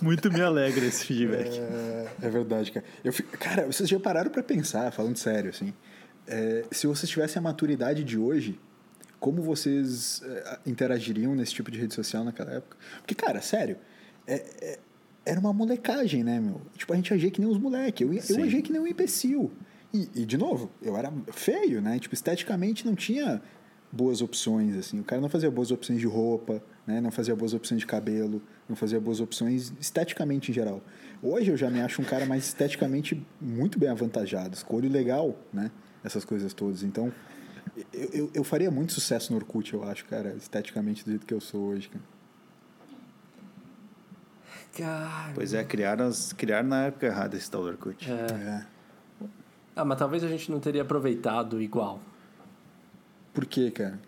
muito me alegra esse feedback. É, é verdade, cara. Eu cara, vocês já pararam pra pensar, falando sério, assim, é, se vocês tivessem a maturidade de hoje, como vocês é, interagiriam nesse tipo de rede social naquela época? Porque, cara, sério, é- é- era uma molecagem, né, meu? Tipo, a gente agia que nem os moleques. Eu, eu agia que nem um imbecil. E, e, de novo, eu era feio, né? Tipo, esteticamente não tinha boas opções, assim. O cara não fazia boas opções de roupa, né? Não fazia boas opções de cabelo, não fazia boas opções esteticamente em geral. Hoje eu já me acho um cara mais esteticamente muito bem avantajado, escolho legal, né? Essas coisas todas. Então, eu, eu, eu faria muito sucesso no Orkut, eu acho, cara, esteticamente do jeito que eu sou hoje, cara. Cara. Pois é, criaram, as, criaram na época errada esse tal do Orkut. É. É. Ah, mas talvez a gente não teria aproveitado igual. Por quê, cara?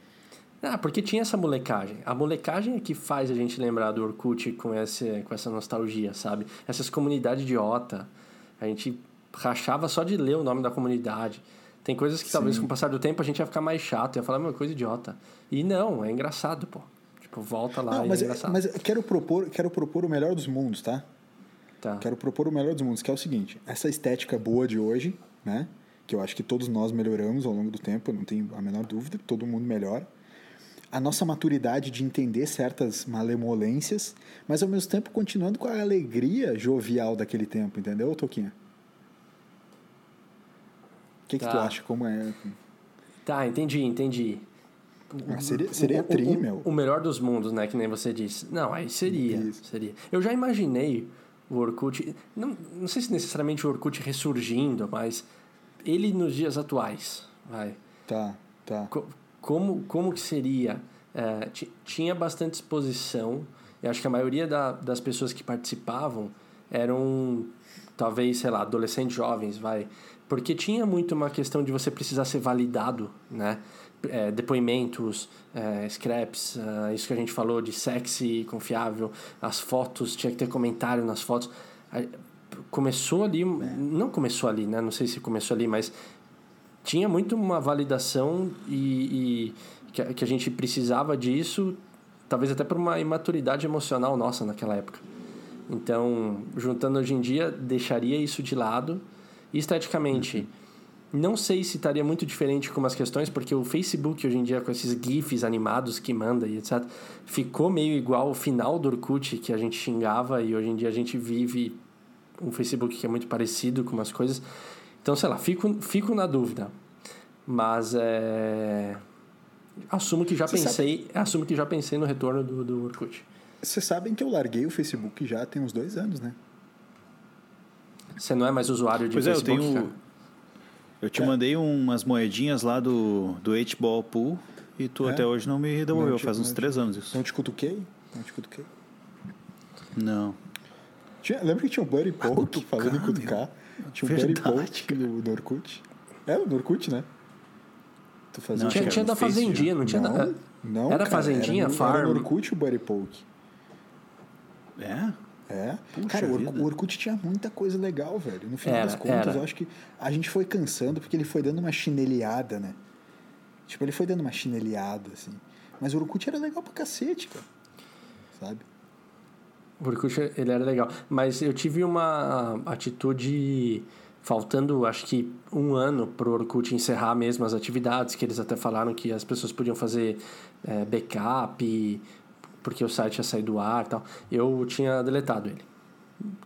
Ah, porque tinha essa molecagem. A molecagem é que faz a gente lembrar do Orkut com, esse, com essa nostalgia, sabe? Essas comunidades idiota. A gente rachava só de ler o nome da comunidade. Tem coisas que talvez Sim. com o passar do tempo a gente ia ficar mais chato, ia falar, meu, coisa idiota. E não, é engraçado, pô. Tipo, volta lá Não, e mas, é engraçado. mas eu quero propor, quero propor o melhor dos mundos, tá? Tá. Quero propor o melhor dos mundos, que é o seguinte: essa estética boa de hoje, né? Que eu acho que todos nós melhoramos ao longo do tempo, não tenho a menor dúvida, todo mundo melhora. A nossa maturidade de entender certas malemolências, mas ao mesmo tempo continuando com a alegria jovial daquele tempo, entendeu, Toquinha? O que, que Tá. tu acha? Como é? Tá, entendi, entendi. Ah, seria seria o, tri, o- meu. O melhor dos mundos, né? Que nem você disse. Não, aí seria. Isso. seria. Eu já imaginei o Orkut. Não, não sei se necessariamente o Orkut ressurgindo, mas ele nos dias atuais. Vai. Tá, tá. Co- Como, como que seria? É, ti- tinha bastante exposição. Eu acho que a maioria da, das pessoas que participavam eram, talvez, sei lá, adolescentes jovens, vai. Porque tinha muito uma questão de você precisar ser validado, né? É, depoimentos, é, scraps, é, isso que a gente falou de sexy, confiável, as fotos, tinha que ter comentário nas fotos. Começou ali, não começou ali, né? Não sei se começou ali, mas tinha muito uma validação e, e que, a- que a gente precisava disso, talvez até por uma imaturidade emocional nossa naquela época. Então, juntando hoje em dia, deixaria isso de lado. Esteticamente, não sei se estaria muito diferente com umas questões, porque o Facebook hoje em dia, com esses GIFs animados que manda e etc., ficou meio igual o final do Orkut que a gente xingava e hoje em dia a gente vive um Facebook que é muito parecido com umas coisas. Então, sei lá, fico, fico na dúvida. Mas é. Assumo que já Você pensei. Assumo que já pensei no retorno do, do Orkut. Vocês sabem que eu larguei o Facebook já tem uns dois anos, né? Você não é mais usuário de Pois é, eu Facebook, tenho. cara? Eu te mandei umas moedinhas lá do, do H-Ball Pool e tu É? até hoje não me devolveu. Não te- Faz uns não três anos isso. Não te cutuquei? Não te cutuquei. Não. Tinha, lembra que tinha um Buddy Poke, cutucar, falando em cutucar? Tinha um Buddy Poke no, no Orkut. Era no Orkut, né? Tu fazia Não, Tinha, tinha era da Fazendinha, não tinha não, da. não, Era cara, Fazendinha, era no, Farm? Era no Orkut o Buddy Poke. É? É. Puxa cara, o, vida. o Orkut tinha muita coisa legal, velho. No final Era, das contas, era. eu acho que a gente foi cansando porque ele foi dando uma chineliada, né? Tipo, ele foi dando uma chineliada, assim. Mas o Orkut era legal pra cacete, cara. Sabe? O Orkut, ele era legal. Mas eu tive uma atitude faltando, acho que um ano pro Orkut encerrar mesmo as atividades, que eles até falaram que as pessoas podiam fazer é, backup, porque o site ia sair do ar e tal. Eu tinha deletado ele.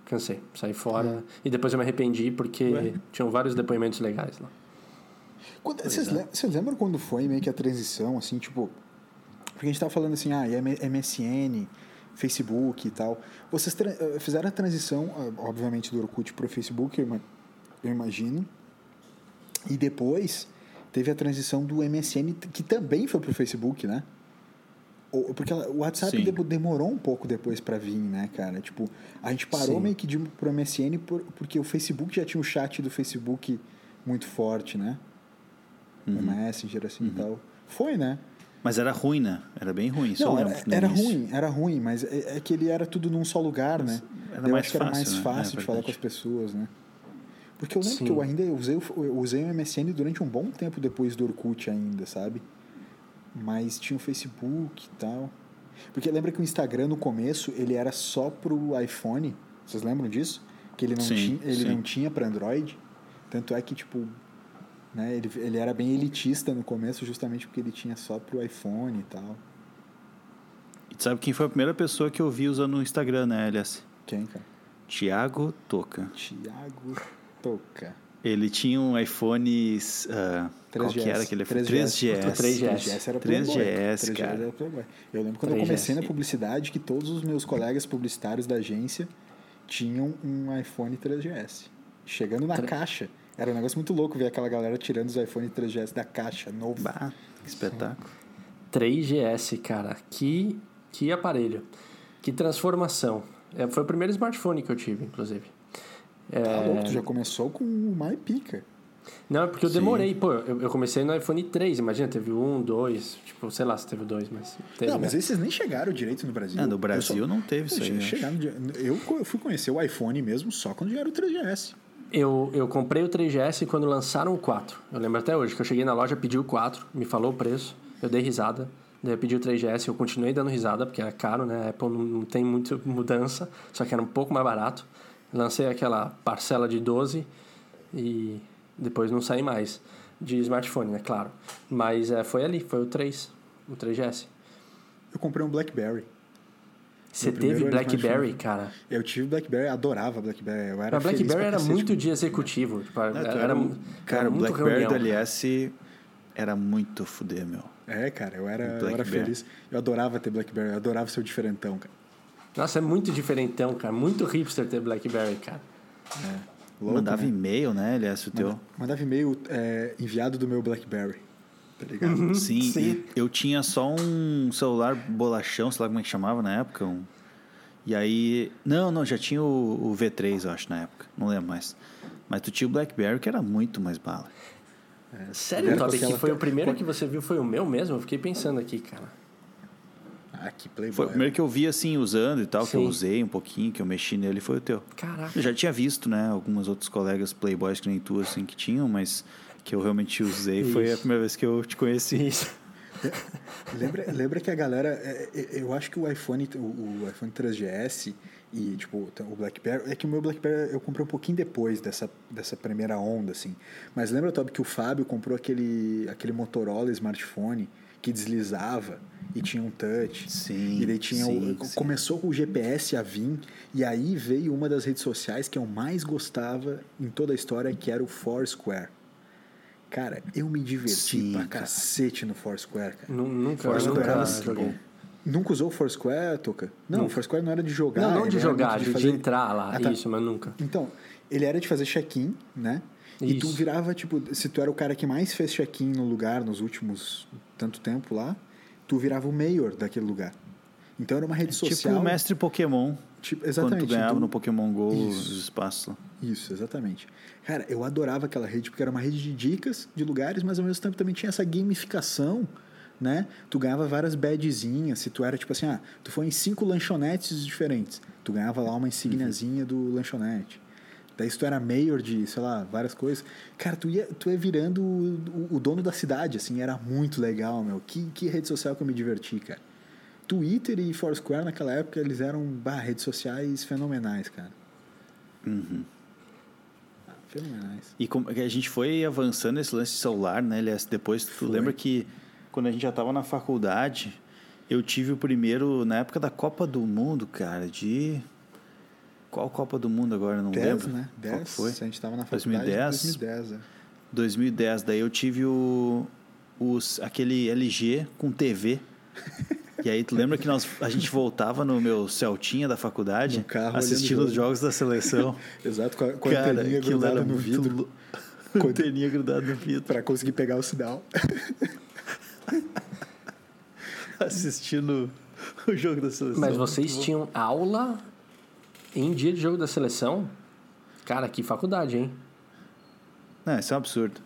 Cansei, saí fora. E depois eu me arrependi porque Ué? tinham vários depoimentos legais lá. Quando- Vocês lem- vocês lembram quando foi meio que a transição, assim, tipo... Porque a gente tava falando assim, ah, MSN, Facebook e tal. Vocês eh, fizeram a transição, ah, obviamente, do Orkut pro Facebook, eu ima- eu imagino. E depois teve a transição do MSN, que também foi pro Facebook, né? Porque o WhatsApp Sim. de- demorou um pouco depois para vir, né, cara? Tipo, a gente parou Sim. meio que de ir pro MSN por- porque o Facebook já tinha um chat do Facebook muito forte, né? O Messenger, assim e tal. Foi, né? Mas era ruim, né? Era bem ruim. Não, era, era ruim, era ruim, mas é, é que ele era tudo num só lugar, né? era Eu mais acho que era fácil, mais né? fácil É de falar com as pessoas, né? Porque eu lembro Sim. que eu ainda usei, eu usei o MSN durante um bom tempo depois do Orkut ainda, sabe? Mas tinha o Facebook e tal. Porque lembra que o Instagram no começo ele era só pro iPhone? Vocês lembram disso? Que ele não Sim, tinha, ele sim. não tinha para Android. Tanto é que tipo, né, ele, ele era bem elitista no começo justamente porque ele tinha só pro iPhone e tal. E tu sabe quem foi a primeira pessoa que eu vi usando o Instagram, né, aliás? Quem, cara? Tiago Toca. Tiago Toca. Ele tinha um iPhone. ah, qual que era aquele iPhone? 3GS. 3GS. 3GS. era Playboy. 3GS, 3GS cara. era Playboy. Eu lembro quando eu 3GS. comecei na publicidade que todos os meus colegas publicitários da agência tinham um iPhone 3GS. Chegando na Tre- caixa. Era um negócio muito louco ver aquela galera tirando os iPhone 3GS da caixa, novo. Bah, que espetáculo. 3GS, cara. Que, que aparelho. Que transformação. É, foi o primeiro smartphone que eu tive, inclusive. É... Tá louco, tu já começou com o MyPica. Não, é porque eu demorei. Pô, eu, eu comecei no iPhone 3, imagina, teve um, dois, tipo, sei lá se teve dois, mas teve. Não, mas esses nem chegaram direito no Brasil. É, no Brasil Eu só- não teve isso aí. Chegaram eu fui conhecer o iPhone mesmo só quando já era o 3GS. Eu, eu comprei o 3GS quando lançaram o 4. Eu lembro até hoje que eu cheguei na loja, pedi o 4, me falou o preço, eu dei risada. Daí eu pedi o 3GS, eu continuei dando risada, porque era caro, né? A Apple não, tem muita mudança, só que era um pouco mais barato. Lancei aquela parcela de 12 e depois não saí mais. De smartphone, né? Claro. Mas é, foi ali, foi o 3, o 3GS. Eu comprei um BlackBerry. Você teve. BlackBerry, cara? Eu tive BlackBerry, adorava BlackBerry. Eu era BlackBerry era cacete muito de executivo. Tipo, era, era, era era Cara, o muito BlackBerry reunião, do. LS era muito fuder, meu. É, cara, eu era, eu era feliz. Eu adorava ter BlackBerry, eu adorava ser o diferentão, cara. Nossa, é muito diferentão, cara. Muito hipster ter BlackBerry, cara. Louco, Mandava né? e-mail, né, LS, o teu. Mandava e-mail é, enviado do meu BlackBerry. Tá ligado? Uhum. Sim, Sim. eu tinha só um celular bolachão, sei lá como é que chamava na época. um- E aí. Não, não, já tinha o, o V3, eu acho, na época. Não lembro mais. Mas tu tinha o Blackberry que era muito mais bala. Sério, Era com Toby, que foi o primeiro que você viu foi o meu mesmo? Eu fiquei pensando aqui, cara. Ah, que playboy. Foi o primeiro que eu vi assim usando e tal, que eu Sim. usei um pouquinho, que eu mexi nele, foi o teu. Caraca. Eu já tinha visto, né, algumas outros colegas playboys que nem tu, assim, que tinham, mas que eu realmente usei foi a Isso. primeira vez que eu te conheci. Isso. Lembra, lembra que a galera. é, é, Eu acho que o iPhone, o, o iPhone 3GS e tipo o BlackBerry. É que o meu BlackBerry eu comprei um pouquinho depois dessa, dessa primeira onda, assim. Mas lembra, Toby, que o Fábio comprou aquele, aquele Motorola smartphone que deslizava e tinha um touch. Sim, E daí tinha sim, o, sim. começou com o GPS a vir, e aí veio uma das redes sociais que eu mais gostava em toda a história, que era o Foursquare. Cara, eu me diverti Sim, pra cara. cacete no Foursquare, cara. Nu- Nunca, Foursquare nunca joguei. bom. Nunca usou o Foursquare, Toca? Não, o Foursquare não era de jogar. Não, não de jogar, de, de fazer- entrar lá. Ah, tá. Isso, mas nunca. Então, ele era de fazer check-in, né? E tu Isso. virava, tipo, se tu era o cara que mais fez check-in no lugar nos últimos tanto tempo lá, tu virava o mayor daquele lugar. Então era uma rede Tipo social. o mestre Pokémon. Tipo, Quando exatamente. tu ganhava tu- no Pokémon GO Isso. os espaços. Isso, exatamente. Cara, eu adorava aquela rede porque era uma rede de dicas de lugares, mas ao mesmo tempo também tinha essa gamificação, né? Tu ganhava várias badgezinhas, se tu era tipo assim, ah, tu foi em cinco lanchonetes diferentes, tu ganhava lá uma insigniazinha do lanchonete. Daí se tu era mayor de, sei lá, várias coisas, cara, tu ia, tu ia virando o, o dono da cidade, assim, era muito legal, meu. Que, que rede social que eu me diverti, cara. Twitter e Foursquare naquela época, eles eram, bah, redes sociais fenomenais, cara. Uhum. Ah, fenomenais. E como a gente foi avançando nesse lance de celular, né, LS? Depois, tu Foi. lembra que quando a gente já tava na faculdade, eu tive o primeiro, na época da Copa do Mundo, cara, de... Qual Copa do Mundo agora? Não 10, lembro. né? Qual 10. que foi? A gente tava na faculdade 2010? 2010, é. 2010. Daí eu tive o... Os, aquele LG com TV. E aí, tu lembra que nós, a gente voltava no meu Celtinha da faculdade, carro, assistindo os jogos da seleção. Exato, com a, com a Cara, anteninha grudada era no vidro lou- Anteninha grudada no vidro. pra conseguir pegar o sinal. Assistindo o jogo da seleção. Mas vocês tinham aula em dia de jogo da seleção? Cara, que faculdade, hein? Não, isso é um absurdo.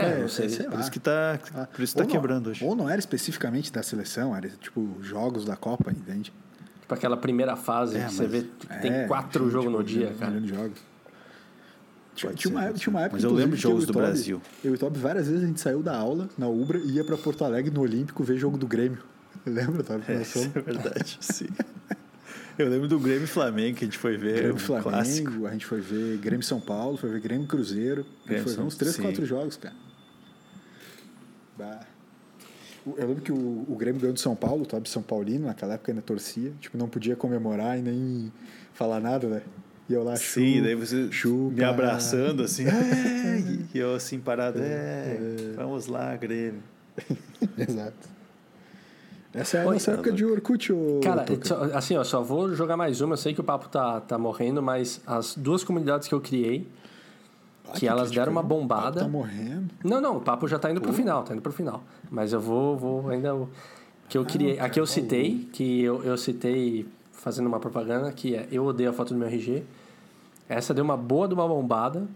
É, não sei. sei Por lá. isso que tá, Ah, por isso ou tá não- quebrando hoje. Ou não era especificamente da seleção, era tipo jogos da Copa, entende? Tipo aquela primeira fase É, que você vê que tem É, quatro tinha, jogos tipo, no dia, cara. de jogos. Tinha, uma, ser, época- pode tinha uma época, Mas eu lembro de jogos do Brasil. Eu e o Toby, várias vezes a gente saiu da aula na Ubra e ia pra Porto Alegre no Olímpico ver jogo do Grêmio. Lembra, que É, isso é verdade, sim. Eu lembro do Grêmio Flamengo que a gente foi ver. Grêmio um Flamengo, clássico. a gente foi ver Grêmio São Paulo, foi ver Grêmio Cruzeiro. A gente Grêmio foi ver uns 3, sim. 4 jogos, cara. Bah. O- Eu lembro que o, o Grêmio ganhou do São Paulo, o Tobi São Paulino, naquela época ainda torcia. Tipo, não podia comemorar e nem falar nada, né? E eu lá, Sim, chu- daí você chupa. me abraçando assim. "É", e eu assim parado. É, vamos lá, Grêmio. Exato. Essa é a Oi, nossa época de Orkut, ô Cara, só- assim, ó, só vou jogar mais uma. Eu sei que o papo tá, tá morrendo, mas as duas comunidades que eu criei, Ah, que elas deram uma bombada. Tá morrendo. Não, não, o papo já tá indo pro final, tá indo pro final. Mas eu vou, vou ainda. Que eu criei. a que eu citei, que eu, eu citei fazendo uma propaganda que é Eu odeio a foto do meu RG. Essa deu uma boa de uma bombada.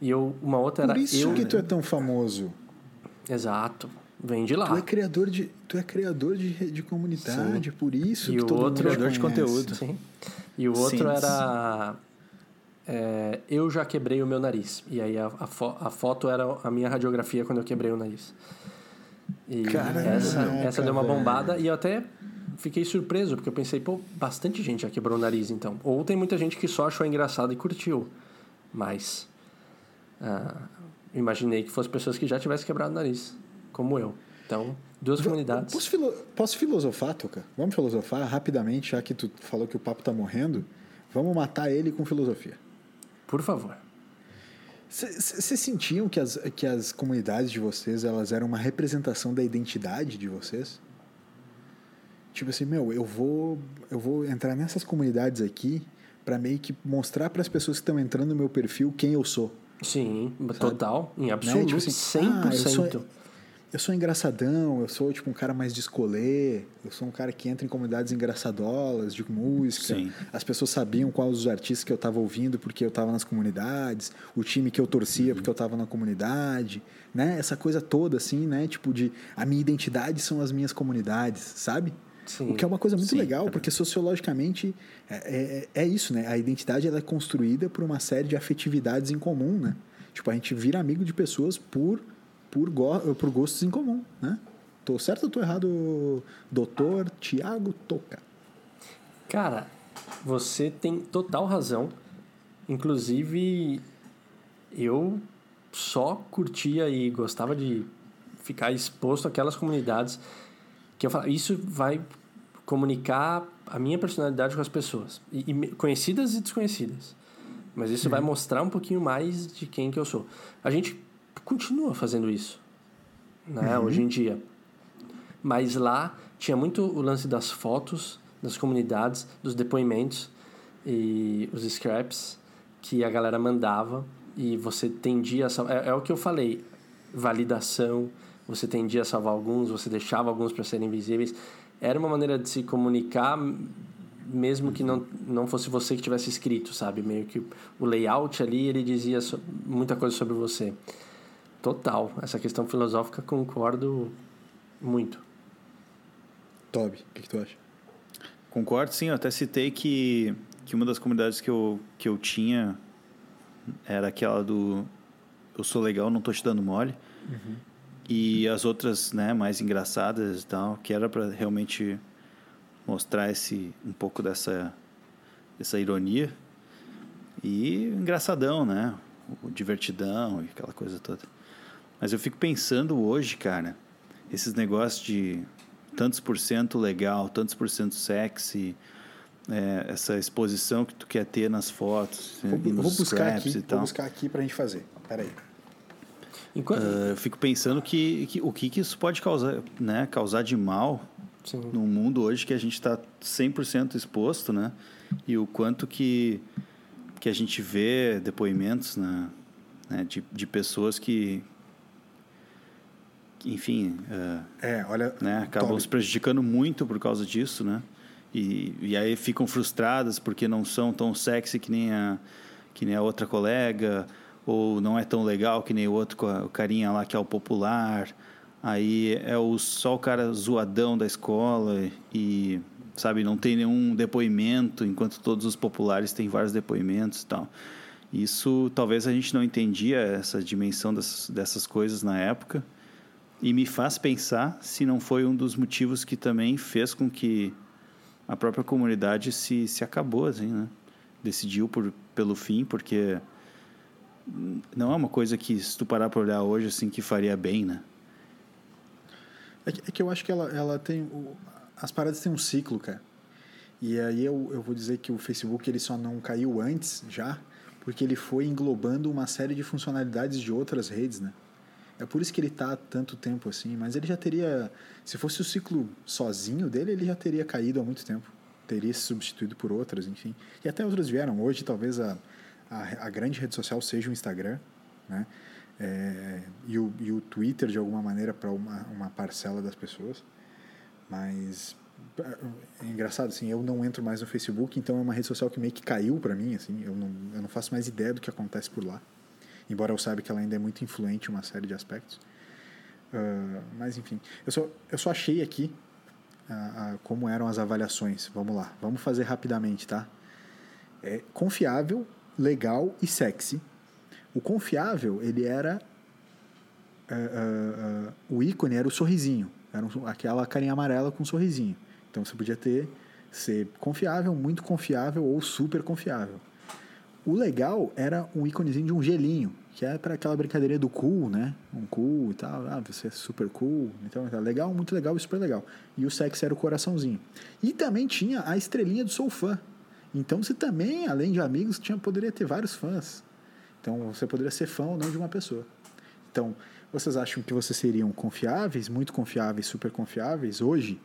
E eu, uma outra Por era isso eu. que tu é tão famoso. Exato. Vem de lá. Tu é criador de, tu é criador de, de comunidade, por isso E que o todo outro- Criador de conteúdo. Sim. E o outro Sim. era. É, eu já quebrei o meu nariz. E aí a, a, fo- a foto era a minha radiografia quando eu quebrei o nariz. E Caraca, essa, essa deu uma bombada e eu até fiquei surpreso, porque eu pensei, pô, bastante gente já quebrou o nariz então. Ou tem muita gente que só achou engraçado e curtiu. Mas. ah, imaginei que fossem pessoas que já tivessem quebrado o nariz, como eu. Então, duas comunidades. Posso, filo- posso filosofar, Toca? Vamos filosofar rapidamente, já que tu falou que o papo tá morrendo. Vamos matar ele com filosofia. Por favor. Vocês sentiam que as, que as comunidades de vocês elas eram uma representação da identidade de vocês? Tipo assim, meu, eu vou eu vou entrar nessas comunidades aqui para meio que mostrar para as pessoas que estão entrando no meu perfil quem eu sou. Sim, total, em Né? absoluto, Tipo assim, 100%. ah, eu sou- Eu sou engraçadão, eu sou tipo um cara mais descolê, eu sou um cara que entra em comunidades engraçadolas de música. Sim. As pessoas sabiam quais os artistas que eu estava ouvindo porque eu estava nas comunidades, o time que eu torcia porque eu estava na comunidade, né? Essa coisa toda assim, né? Tipo de a minha identidade são as minhas comunidades, sabe? Sim. O que é uma coisa muito Sim, legal, é porque sociologicamente é, é, é isso, né? A identidade ela é construída por uma série de afetividades em comum, né? Tipo, a gente vira amigo de pessoas por, por, go por gostos em comum, né? Tô certo ou tô errado, doutor Tiago Toca? Cara, você tem total razão. Inclusive, eu só curtia e gostava de ficar exposto àquelas comunidades que eu falo, isso vai comunicar a minha personalidade com as pessoas, e, e conhecidas e desconhecidas. Mas isso vai mostrar um pouquinho mais de quem que eu sou. A gente continua fazendo isso, né, hoje em dia. Mas lá tinha muito o lance das fotos, das comunidades, dos depoimentos e os scraps que a galera mandava e você tendia a sal... é, é o que eu falei, validação, você tendia a salvar alguns, você deixava alguns para serem visíveis. Era uma maneira de se comunicar mesmo que não, não fosse você que tivesse escrito, sabe? Meio que o layout ali, ele dizia so- muita coisa sobre você. Total, essa questão filosófica concordo muito. Toby, o que, que tu acha? Concordo, sim. Eu até citei que, que uma das comunidades que eu, que eu tinha era aquela do Eu sou legal, não tô te dando mole. E as outras, né, mais engraçadas e tal, que era para realmente mostrar esse um pouco dessa essa ironia e engraçadão, né? O divertidão e aquela coisa toda. Mas eu fico pensando hoje, cara, esses negócios de tantos por cento legal, tantos por cento sexy, é, essa exposição que tu quer ter nas fotos, Vou, e nos vou buscar aqui, e vou tal. buscar aqui pra gente fazer. Pera aí. Enquanto... Ah, eu fico pensando que, que o que, que isso pode causar, né? Causar de mal Sim. num mundo hoje que a gente está 100% exposto, né? E o quanto que, que a gente vê depoimentos né? né? De, de pessoas que, enfim, ah, É, olha. né? acabam Toby, se prejudicando muito por causa disso, né? E, e aí ficam frustradas porque não são tão sexy que nem a, que nem a outra colega, ou não é tão legal que nem o outro o carinha lá que é o popular. Aí é o, só o cara zoadão da escola e, sabe, não tem nenhum depoimento, enquanto todos os populares têm vários depoimentos e tal. Isso talvez a gente não entendia essa dimensão dessas, dessas coisas na época. E me faz pensar se não foi um dos motivos que também fez com que a própria comunidade se, se acabou, assim, né? Decidiu por, pelo fim, porque não é uma coisa que, se tu parar para olhar hoje, assim, que faria bem, né? É que, é que eu acho que ela, ela tem. o- as paradas têm um ciclo, cara. E aí eu, eu vou dizer que o Facebook ele só não caiu antes já, porque ele foi englobando uma série de funcionalidades de outras redes, né? É por isso que ele tá tanto tempo assim, mas ele já teria. Se fosse o ciclo sozinho dele, ele já teria caído há muito tempo. Teria se substituído por outras, enfim. E até outras vieram. Hoje, talvez a, a, a grande rede social seja o Instagram, né? É, e, o, e o Twitter, de alguma maneira, para uma, uma parcela das pessoas. Mas é engraçado, assim, eu não entro mais no Facebook, então é uma rede social que meio que caiu para mim, assim, eu não, eu não faço mais ideia do que acontece por lá. Embora eu saiba que ela ainda é muito influente em uma série de aspectos. Uh, mas, enfim, eu só, eu só achei aqui uh, uh, como eram as avaliações. Vamos lá, vamos fazer rapidamente, tá? É confiável, legal e sexy. O confiável, ele era... o ícone era o sorrisinho. Era um, aquela carinha amarela com um sorrisinho. Então você podia ter ser confiável, muito confiável ou super confiável. O legal era um íconezinho de um gelinho, que é para aquela brincadeira do cool, né? Um cool e tal. Ah, você é super cool. Então, tá legal, muito legal super legal. E o sexo era o coraçãozinho. E também tinha a estrelinha do sou fã. Então você também, além de amigos, tinha, poderia ter vários fãs. Então você poderia ser fã ou não de uma pessoa. Então, vocês acham que vocês seriam confiáveis, muito confiáveis, super confiáveis hoje?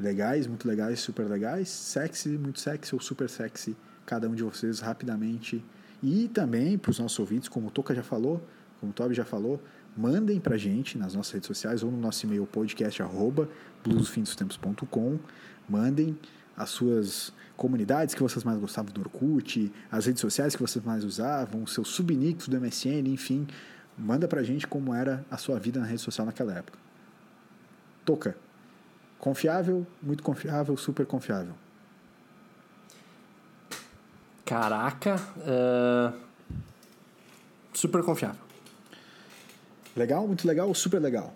legais, muito legais, super legais, sexy, muito sexy ou super sexy, cada um de vocês rapidamente. E também para os nossos ouvintes, como o Toca já falou, como o Toby já falou, mandem para a gente nas nossas redes sociais ou no nosso e-mail podcast arroba mandem as suas comunidades que vocês mais gostavam do Orkut, as redes sociais que vocês mais usavam, seus subnicks do MSN, enfim, manda para a gente como era a sua vida na rede social naquela época. Toca, Confiável, muito confiável, super confiável. Caraca, uh... super confiável. Legal, muito legal, super legal.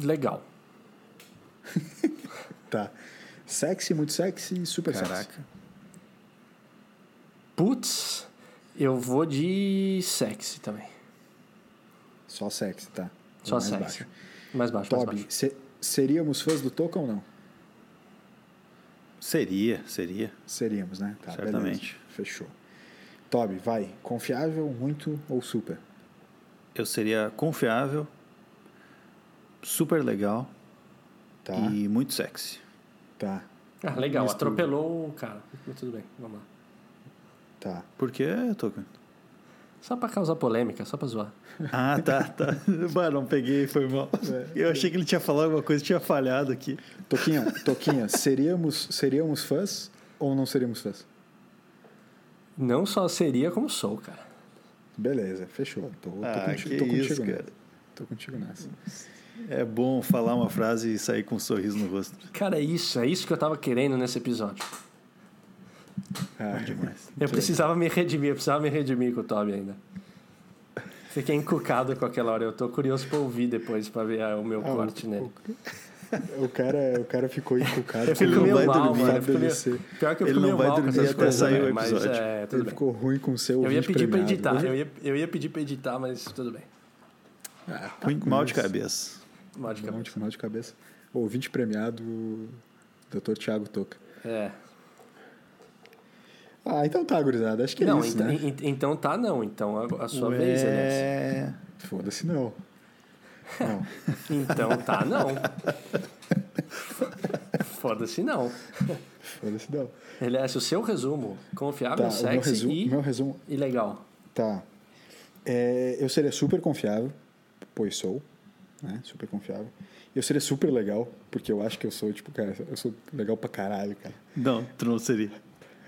Legal. tá. Sexy, muito sexy, super Caraca. sexy. Putz, eu vou de sexy também. Só sexy, tá. Só mais sexy. baixo. Mais baixo, Toby, mais baixo. se- seríamos fãs do Toca ou não? Seria, seria. Seríamos, né? Tá, Certamente. beleza. Fechou. Toby, vai. Confiável, muito ou super? Eu seria confiável, super legal Tá, e muito sexy. tá, Ah, legal, atropelou o cara. Mas tudo bem, vamos lá. tá. Por que, Token? Só pra causar polêmica, só pra zoar. Ah, tá, tá. Bah, não peguei, foi mal. Eu achei que ele tinha falado alguma coisa, tinha falhado aqui. Toquinha, Toquinha, seríamos, seríamos fãs ou não seríamos fãs? Não só seria como sou, cara. Beleza, fechou. Tô, tô Ah, contigo, que tô contigo isso, nessa. cara. Tô contigo nessa. É bom falar uma frase e sair com um sorriso no rosto. Cara, é isso, é isso que eu tava querendo nesse episódio. Ah, Demais. Eu precisava me redimir, eu precisava me redimir com o Toby ainda. Fiquei encucado com aquela hora. Eu tô curioso pra ouvir depois, pra ver ah, o meu Ah, corte o- nele. O cara, o cara ficou encucado. Eu fico Ele não vai mal, dormir mano. Meio... Pior que eu Ele não vai dormir até coisas, sair o né? mas episódio. é, tudo Ele bem. ficou ruim com o seu Eu ia pedir pra premiado. editar, eu ia, eu ia pedir pra editar, mas tudo bem. Ah, Ruim- com mal de cabeça. Mal de cabeça. mal de cabeça. Ouvinte premiado, Dr. Thiago Toca. É. Ah, então tá, gurizada. Acho que é Não, isso, ent- né? ent- então tá não. Então a, a sua Ué, vez, aliás. Foda-se não. Não. Então tá não. Foda-se não. Foda-se não. Aliás, o seu resumo, confiável, Tá, o meu sexy resumo, e, meu resumo e legal. Tá. É, eu seria super confiável, pois sou, né? Super confiável. Eu seria super legal, porque eu acho que eu sou, tipo, cara, eu sou legal pra caralho, cara. Não, tu não seria.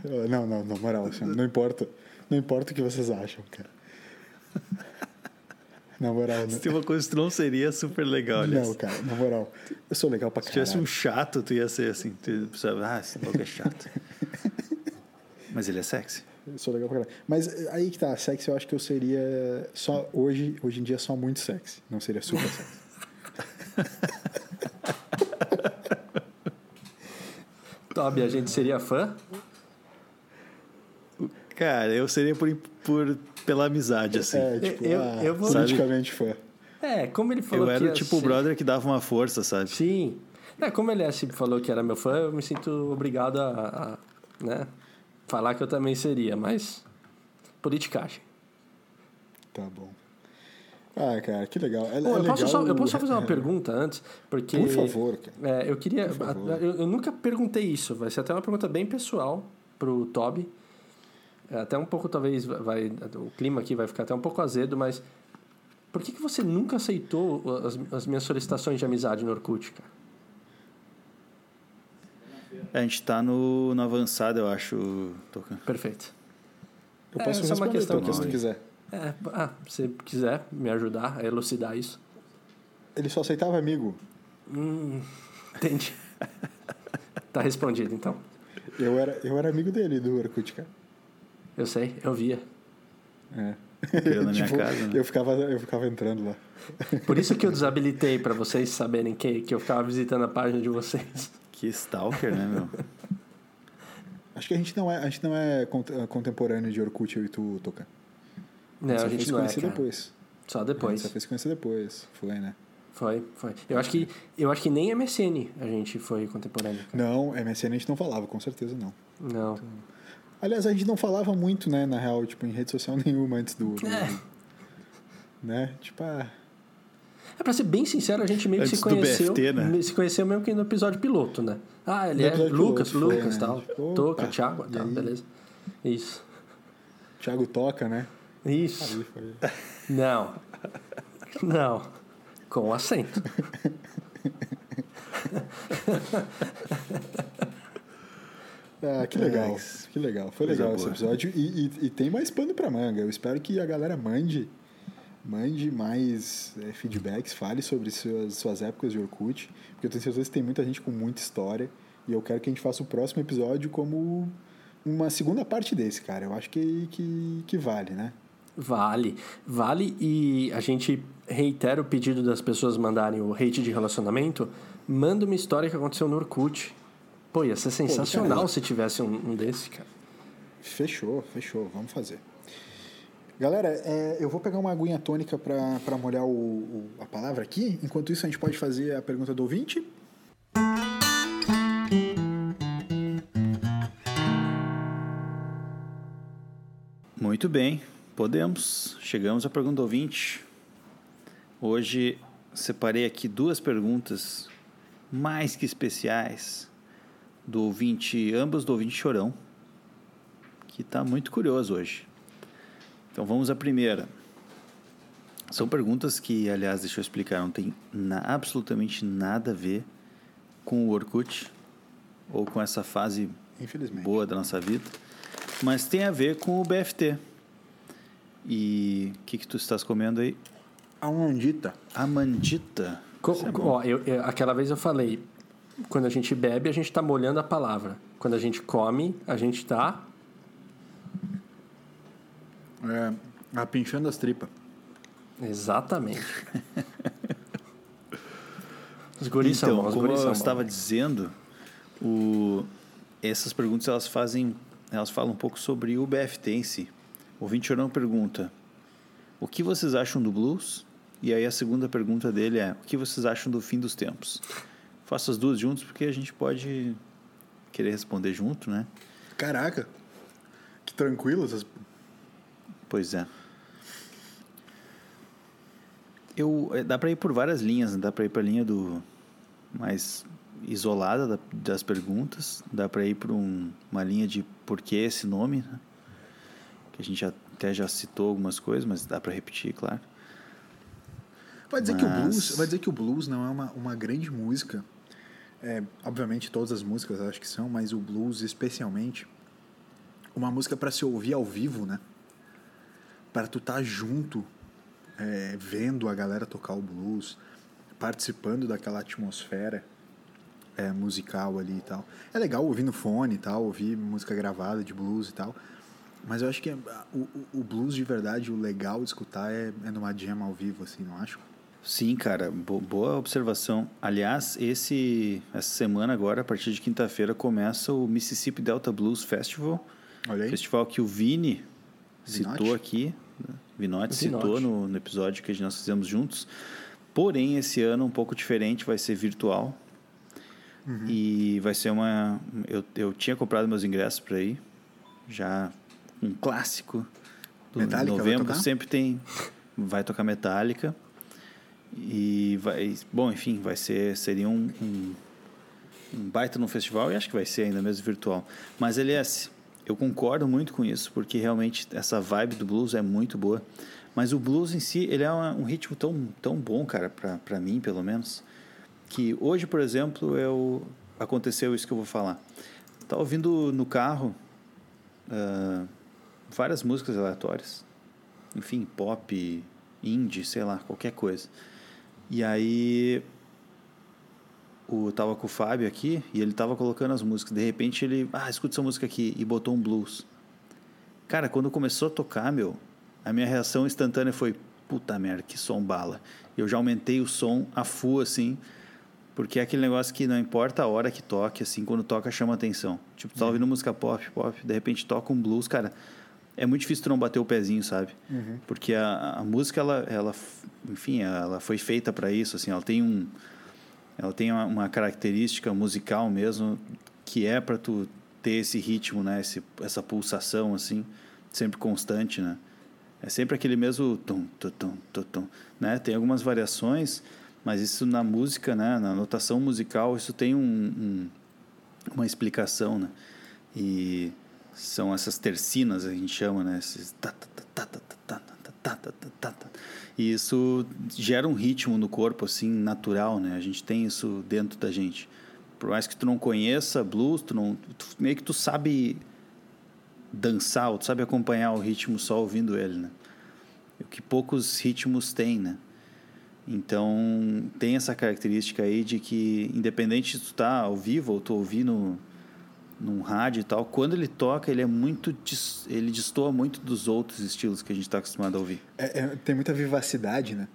Não, não, na moral, assim, não importa. Não importa o que vocês acham, cara. Na moral, Se não, tem uma coisa que tu não seria, super legal, aliás. não, cara, na moral. Eu sou legal pra Se tivesse caralho. um chato, tu ia ser assim. Tu ah, esse louco é chato. Mas ele é sexy. Eu sou legal pra caralho. Mas eh, aí que tá, sexy eu acho que eu seria só hoje, hoje em dia só muito sexy. Não seria super sexy. Toby, a gente seria fã? Cara, eu seria por, por pela amizade, assim. É, tipo, Eu- ah, eu vou- politicamente fã. É, como ele falou eu que era o tipo o ser- brother que dava uma força, sabe? Sim. É, como ele assim, falou que era meu fã, eu me sinto obrigado a, a, né, falar que eu também seria, mas politicagem. Tá bom. Ah, cara, que legal. É, Pô, é eu, posso legal só, eu posso só fazer uma pergunta antes? Porque, Por favor, cara. É, eu queria. Eu, eu nunca perguntei isso, vai ser até uma pergunta bem pessoal pro Toby. É, Até um pouco, talvez, vai. O clima aqui vai ficar até um pouco azedo, mas. Por que, que você nunca aceitou as, as minhas solicitações de amizade no Orkut, cara? A gente tá no, no avançado, eu acho, Tocan. Perfeito. Eu É, posso é uma responder, questão Toca, se tu quiser. É, ah, se você quiser me ajudar a elucidar isso. Ele só aceitava amigo. Hum, entendi. tá respondido, então. Eu era, eu era amigo dele, do Orkut, cara. Eu sei, eu via. É. Criou na minha casa, né? eu, ficava, eu ficava entrando lá. Por isso que eu desabilitei pra vocês saberem que, que eu ficava visitando a página de vocês. Que stalker, né, meu? Acho que a gente não é, a gente não é cont- contemporâneo de Orkut, eu e tu, Toca. Não, a gente não é, conhecer cara. depois. Só A gente depois. só foi se conhecer depois. Foi, né? Foi, foi. Eu acho que, eu acho que nem MSN a gente foi contemporâneo. cara. Não, MSN a gente não falava, com certeza não. Não. Aliás, a gente não falava muito, né, na real, tipo, em rede social nenhuma antes do. do- É. Né? Tipo, ah, É pra ser bem sincero, a gente meio que Antes se do conheceu. BFT, né? Se conheceu mesmo que no episódio piloto, né? Ah, ele No é Lucas, piloto foi, Lucas né? tal. Tipo, Toca, opa, Thiago, e tal, aí? beleza. Isso. Thiago toca, né? Isso. Aí foi. Não. Não. Com acento. Ah, que legal, É, que legal. Foi coisa legal esse episódio. E, e, e tem mais pano pra manga. Eu espero que a galera mande, mande mais é, feedbacks, fale sobre suas, suas épocas de Orkut. Porque eu tenho certeza que tem muita gente com muita história. E eu quero que a gente faça o próximo episódio como uma segunda parte desse, cara. Eu acho que, que, que vale, né? Vale. Vale e a gente reitera o pedido das pessoas mandarem o hate de relacionamento. Manda uma história que aconteceu no Orkut. Pô, ia ser sensacional caralho. se tivesse um, um desse, cara. Fechou, fechou. Vamos fazer. Galera, é, eu vou pegar uma aguinha tônica pra molhar o, o- a palavra aqui. Enquanto isso, a gente pode fazer a pergunta do ouvinte. Muito bem, podemos. Chegamos à pergunta do ouvinte. Hoje separei aqui duas perguntas mais que especiais do ouvinte, ambas do ouvinte Chorão, que está muito curioso hoje. Então vamos à primeira. São perguntas que, aliás, deixa eu explicar, não tem na- absolutamente nada a ver com o Orkut ou com essa fase Infelizmente. boa da nossa vida, mas tem a ver com o BFT. E o que, que tu estás comendo aí? A mandita. A mandita. Co- é ó, eu- eu- aquela vez eu falei, quando a gente bebe, a gente tá molhando a palavra. Quando a gente come, a gente tá. É, a pinchando as tripas. Exatamente. Os guris são então, bons, os como eu são estava bons. dizendo, o, essas perguntas elas fazem, elas falam um pouco sobre o BFT em si. O ouvinte Chorão pergunta: O que vocês acham do blues? E aí a segunda pergunta dele é: O que vocês acham do fim dos tempos? Faço as duas juntos porque a gente pode querer responder junto, né? Caraca, que tranquilo. Essas... Pois é. Eu, é, dá para ir por várias linhas, né? dá para ir para a linha do mais isolada da- das perguntas, dá para ir para um, uma linha de por que esse nome, né? que a gente já- até já citou algumas coisas, mas dá para repetir, claro. Vai dizer que o Mas- blues, vai dizer que o blues não é uma, uma grande música. É, obviamente todas as músicas acho que são, mas o blues especialmente uma música para se ouvir ao vivo, né? Para tu estar junto, é, vendo a galera tocar o blues, participando daquela atmosfera é, musical ali e tal. É legal ouvir no fone e tal, ouvir música gravada de blues e tal. Mas eu acho que o, o- o blues de verdade, o legal de escutar é, é numa jam ao vivo, assim, não acho? Sim, cara, bo- boa observação. Aliás, esse essa semana agora, a partir de quinta-feira, começa o Mississippi Delta Blues Festival. Olha aí. Festival que o Vini citou Vinotti? aqui, né? Vinotti Vinotti. citou no, no episódio que nós fizemos juntos. Porém, esse ano um pouco diferente, vai ser virtual. Uhum. E vai ser uma. Eu, eu tinha comprado meus ingressos para ir, já um clássico. Do Metallica novembro sempre tem. Vai tocar Metallica. E vai. Bom, enfim, vai ser. Seria um, um, um baita no festival e acho que vai ser ainda mesmo virtual. Mas, LS, eu concordo muito com isso, porque realmente essa vibe do blues é muito boa. Mas o blues em si, ele é um ritmo tão, tão bom, cara, para mim, pelo menos, que hoje, por exemplo, eu aconteceu isso que eu vou falar. Tava ouvindo no carro uh, várias músicas aleatórias. Enfim, pop, indie, sei lá, qualquer coisa. E aí o tava com o Fábio aqui e ele tava colocando as músicas. De repente ele, ah, escuta essa música aqui e botou um blues. Cara, quando começou a tocar, meu, a minha reação instantânea foi, puta merda, que som bala. Eu já aumentei o som a full assim, porque é aquele negócio que não importa a hora que toque, assim, quando toca chama atenção. Tipo, tu tá ouvindo música pop, pop, de repente toca um blues, cara, é muito difícil tu não bater o pezinho, sabe? Uhum. Porque a, a música, ela, ela, enfim, ela foi feita para isso, assim, ela tem um ela tem uma, uma característica musical mesmo que é para tu ter esse ritmo, né? Esse, essa pulsação assim, sempre constante, né? É sempre aquele mesmo tom, tom, tom, tom, tom, né? Tem algumas variações, mas isso na música, né? Na notação musical, isso tem um, um, uma explicação, né? E são essas tercinas a gente chama, né? Esses e isso gera um ritmo no corpo, assim, natural, né? A gente tem isso dentro da gente. Por mais que tu não conheça blues, tu não, tu, meio que tu sabe dançar, ou tu sabe acompanhar o ritmo só ouvindo ele, né? O que poucos ritmos têm, né? Então, tem essa característica aí de que, independente se tu tá ao vivo ou tu ouvir no, num rádio e tal, quando ele toca, ele é muito. Ele destoa muito dos outros estilos que a gente está acostumado a ouvir. É, é, tem muita vivacidade, né?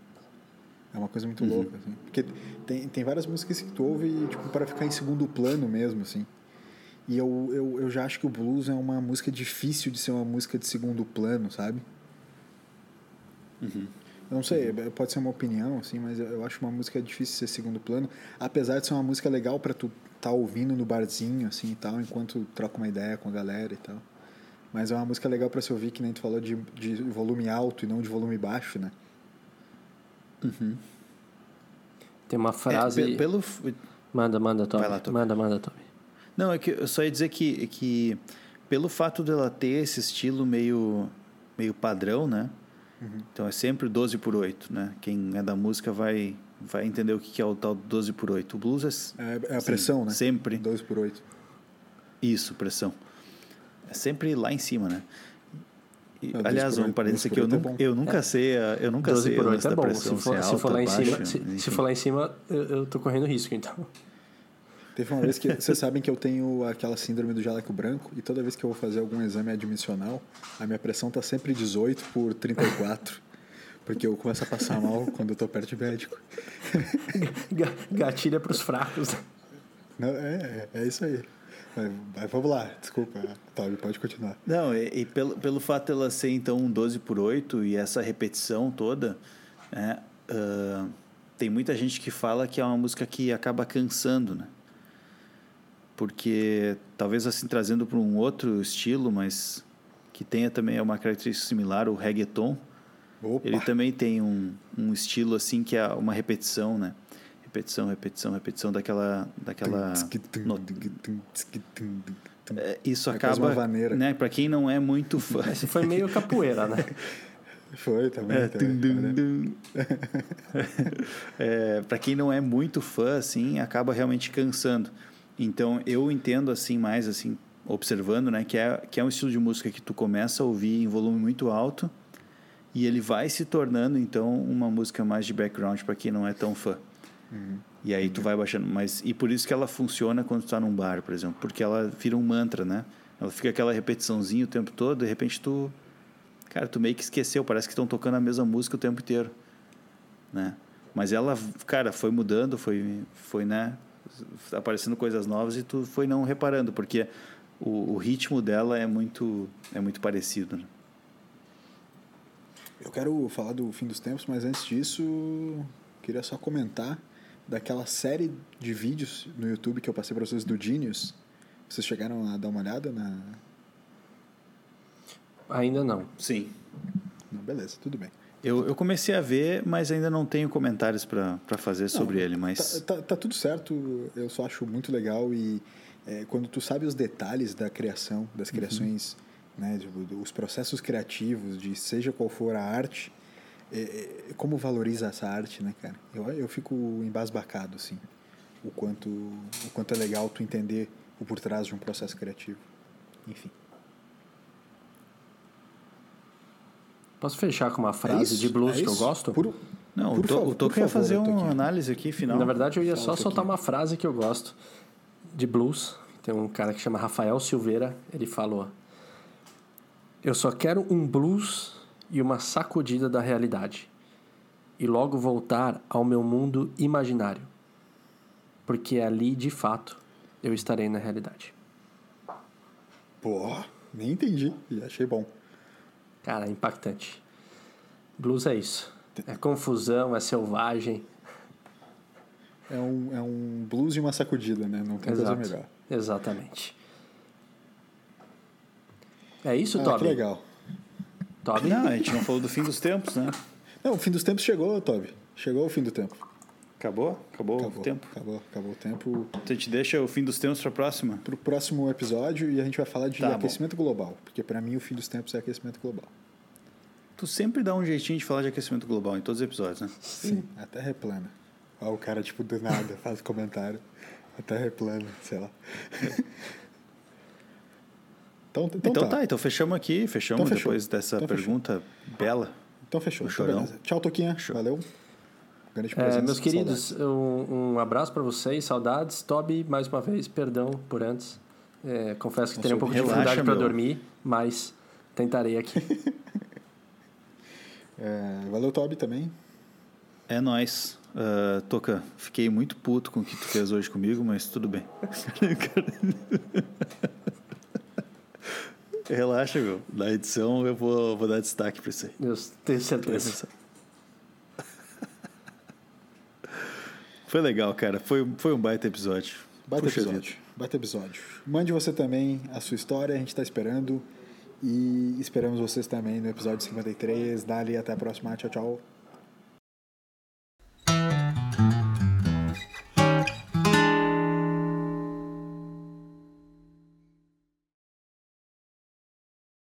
É uma coisa muito uhum. louca, assim. Porque tem, tem várias músicas que tu ouve, tipo, para ficar em segundo plano mesmo, assim. E eu, eu, eu já acho que o blues é uma música difícil de ser uma música de segundo plano, sabe? Uhum. Eu não sei, uhum. pode ser uma opinião, assim, mas eu acho uma música difícil de ser segundo plano. Apesar de ser uma música legal para tu tá ouvindo no barzinho, assim e tal, enquanto troca uma ideia com a galera e tal. Mas é uma música legal para se ouvir, que nem tu falou, de, de volume alto e não de volume baixo, né? Uhum. Tem uma frase. É, pelo... Manda, manda, Tommy. Lá, manda, manda, Tommy. Não, é que eu só ia dizer que, que pelo fato dela ter esse estilo meio, meio padrão, né? Uhum. Então é sempre 12 por 8, né? Quem é da música vai vai entender o que é o tal 12 por 8. O blues é, é, é a pressão, sim, né? Sempre. 12 por 8. Isso, pressão. É sempre lá em cima, né? E, aliás, um parênteses aqui, eu, nunca, é eu nunca sei, eu nunca 12 sei por 8 é bom. Pressão, se for, se, alta, for lá em cima, se, se, for lá em cima, eu, eu tô correndo risco, então. Teve uma vez que vocês sabem que eu tenho aquela síndrome do jaleco branco e toda vez que eu vou fazer algum exame admissional, a minha pressão tá sempre 18 por 34. Porque eu começo a passar mal quando eu tô perto de médico. Gatilha pros fracos. Não, é, é, é isso aí. Mas, vamos lá, desculpa, Toby, pode continuar. Não, e, e, pelo, pelo fato dela ser então um 12 por 8 e essa repetição toda, é, uh, tem muita gente que fala que é uma música que acaba cansando, né? Porque talvez assim trazendo para um outro estilo, mas que tenha também uma característica similar, o reggaeton, Opa. Ele também tem um, um estilo assim que é uma repetição, né? Repetição, repetição, repetição daquela daquela é, isso é acaba, né? Para quem não é muito fã, Esse foi meio capoeira, né? Foi também. É, também é, para quem não é muito fã, assim, acaba realmente cansando. Então eu entendo assim mais assim observando, né, que é que é um estilo de música que tu começa a ouvir em volume muito alto e ele vai se tornando então uma música mais de background para quem não é tão fã. Uhum. E aí tu vai baixando, mas e por isso que ela funciona quando tu tá num bar, por exemplo, porque ela vira um mantra, né? Ela fica aquela repetiçãozinha o tempo todo, de repente tu cara, tu meio que esqueceu, parece que estão tocando a mesma música o tempo inteiro, né? Mas ela, cara, foi mudando, foi foi, né, aparecendo coisas novas e tu foi não reparando, porque o, o ritmo dela é muito é muito parecido, né? Eu quero falar do fim dos tempos, mas antes disso, queria só comentar daquela série de vídeos no YouTube que eu passei para vocês do Genius. Vocês chegaram a dar uma olhada na. Ainda não. Sim. Não, beleza, tudo bem. Eu, eu comecei a ver, mas ainda não tenho comentários para fazer sobre não, ele. Mas... Tá, tá, tá, tudo certo, eu só acho muito legal e, é, quando tu sabe os detalhes da criação, das criações, né, tipo, os processos criativos, de seja qual for a arte, é, é, como valoriza essa arte, né, cara? Eu, eu fico embasbacado, assim, o quanto, o quanto é legal tu entender o por trás de um processo criativo. Enfim. Posso fechar com uma É frase isso, de blues é que eu gosto? Por- Não, por o, to, favor, o ia fazer uma análise aqui final. Na verdade, eu ia Fala só soltar pouquinho. uma frase que eu gosto de blues. Tem um cara que chama Rafael Silveira, ele falou: Eu só quero um blues e uma sacudida da realidade, e logo voltar ao meu mundo imaginário, porque ali, de fato, eu estarei na realidade. Pô, nem entendi e achei bom. Cara, é impactante. Blues é isso. É confusão, é selvagem. É um, é um blues e uma sacudida, né? Não tem Exato. coisa melhor. Exatamente. É isso, Ah, Toby? que legal. Toby? Não, a gente não falou do fim dos tempos, né? Não, o fim dos tempos chegou, Toby. Chegou o fim do tempo. Acabou? Acabou, Acabou o tempo. Acabou, acabou o tempo. Então a gente deixa o fim dos tempos pra próxima. Pro próximo episódio e a gente vai falar de Tá bom. aquecimento global. Porque pra mim o fim dos tempos é aquecimento global. Tu sempre dá um jeitinho de falar de aquecimento global em todos os episódios, né? Sim, a Terra é plana. O cara, tipo, do nada faz comentário. A Terra é plana, sei lá. então, então, Então, tá. tá. então fechamos aqui, fechamos Então fechou. depois dessa Então fechou. pergunta bela. Então fechou. Então, chorão. Tchau, Toquinha. Show. Valeu. Grande É, meus queridos, um, um abraço para vocês, saudades. Toby, mais uma vez, perdão por antes. É, confesso que terei um pouco de dificuldade para dormir, mas tentarei aqui. É, valeu, Toby, também. É nóis. Ah, Toca, fiquei muito puto com o que tu fez hoje comigo, mas tudo bem. Relaxa, meu. Na edição eu vou, vou dar destaque pra isso aí. Eu tenho certeza. Foi legal, cara. Foi, foi um baita episódio. Baita Puxa episódio. vida. Baita episódio. Mande você também a sua história, a gente está esperando. E esperamos vocês também no episódio 53. Dali, até a próxima. Tchau, tchau.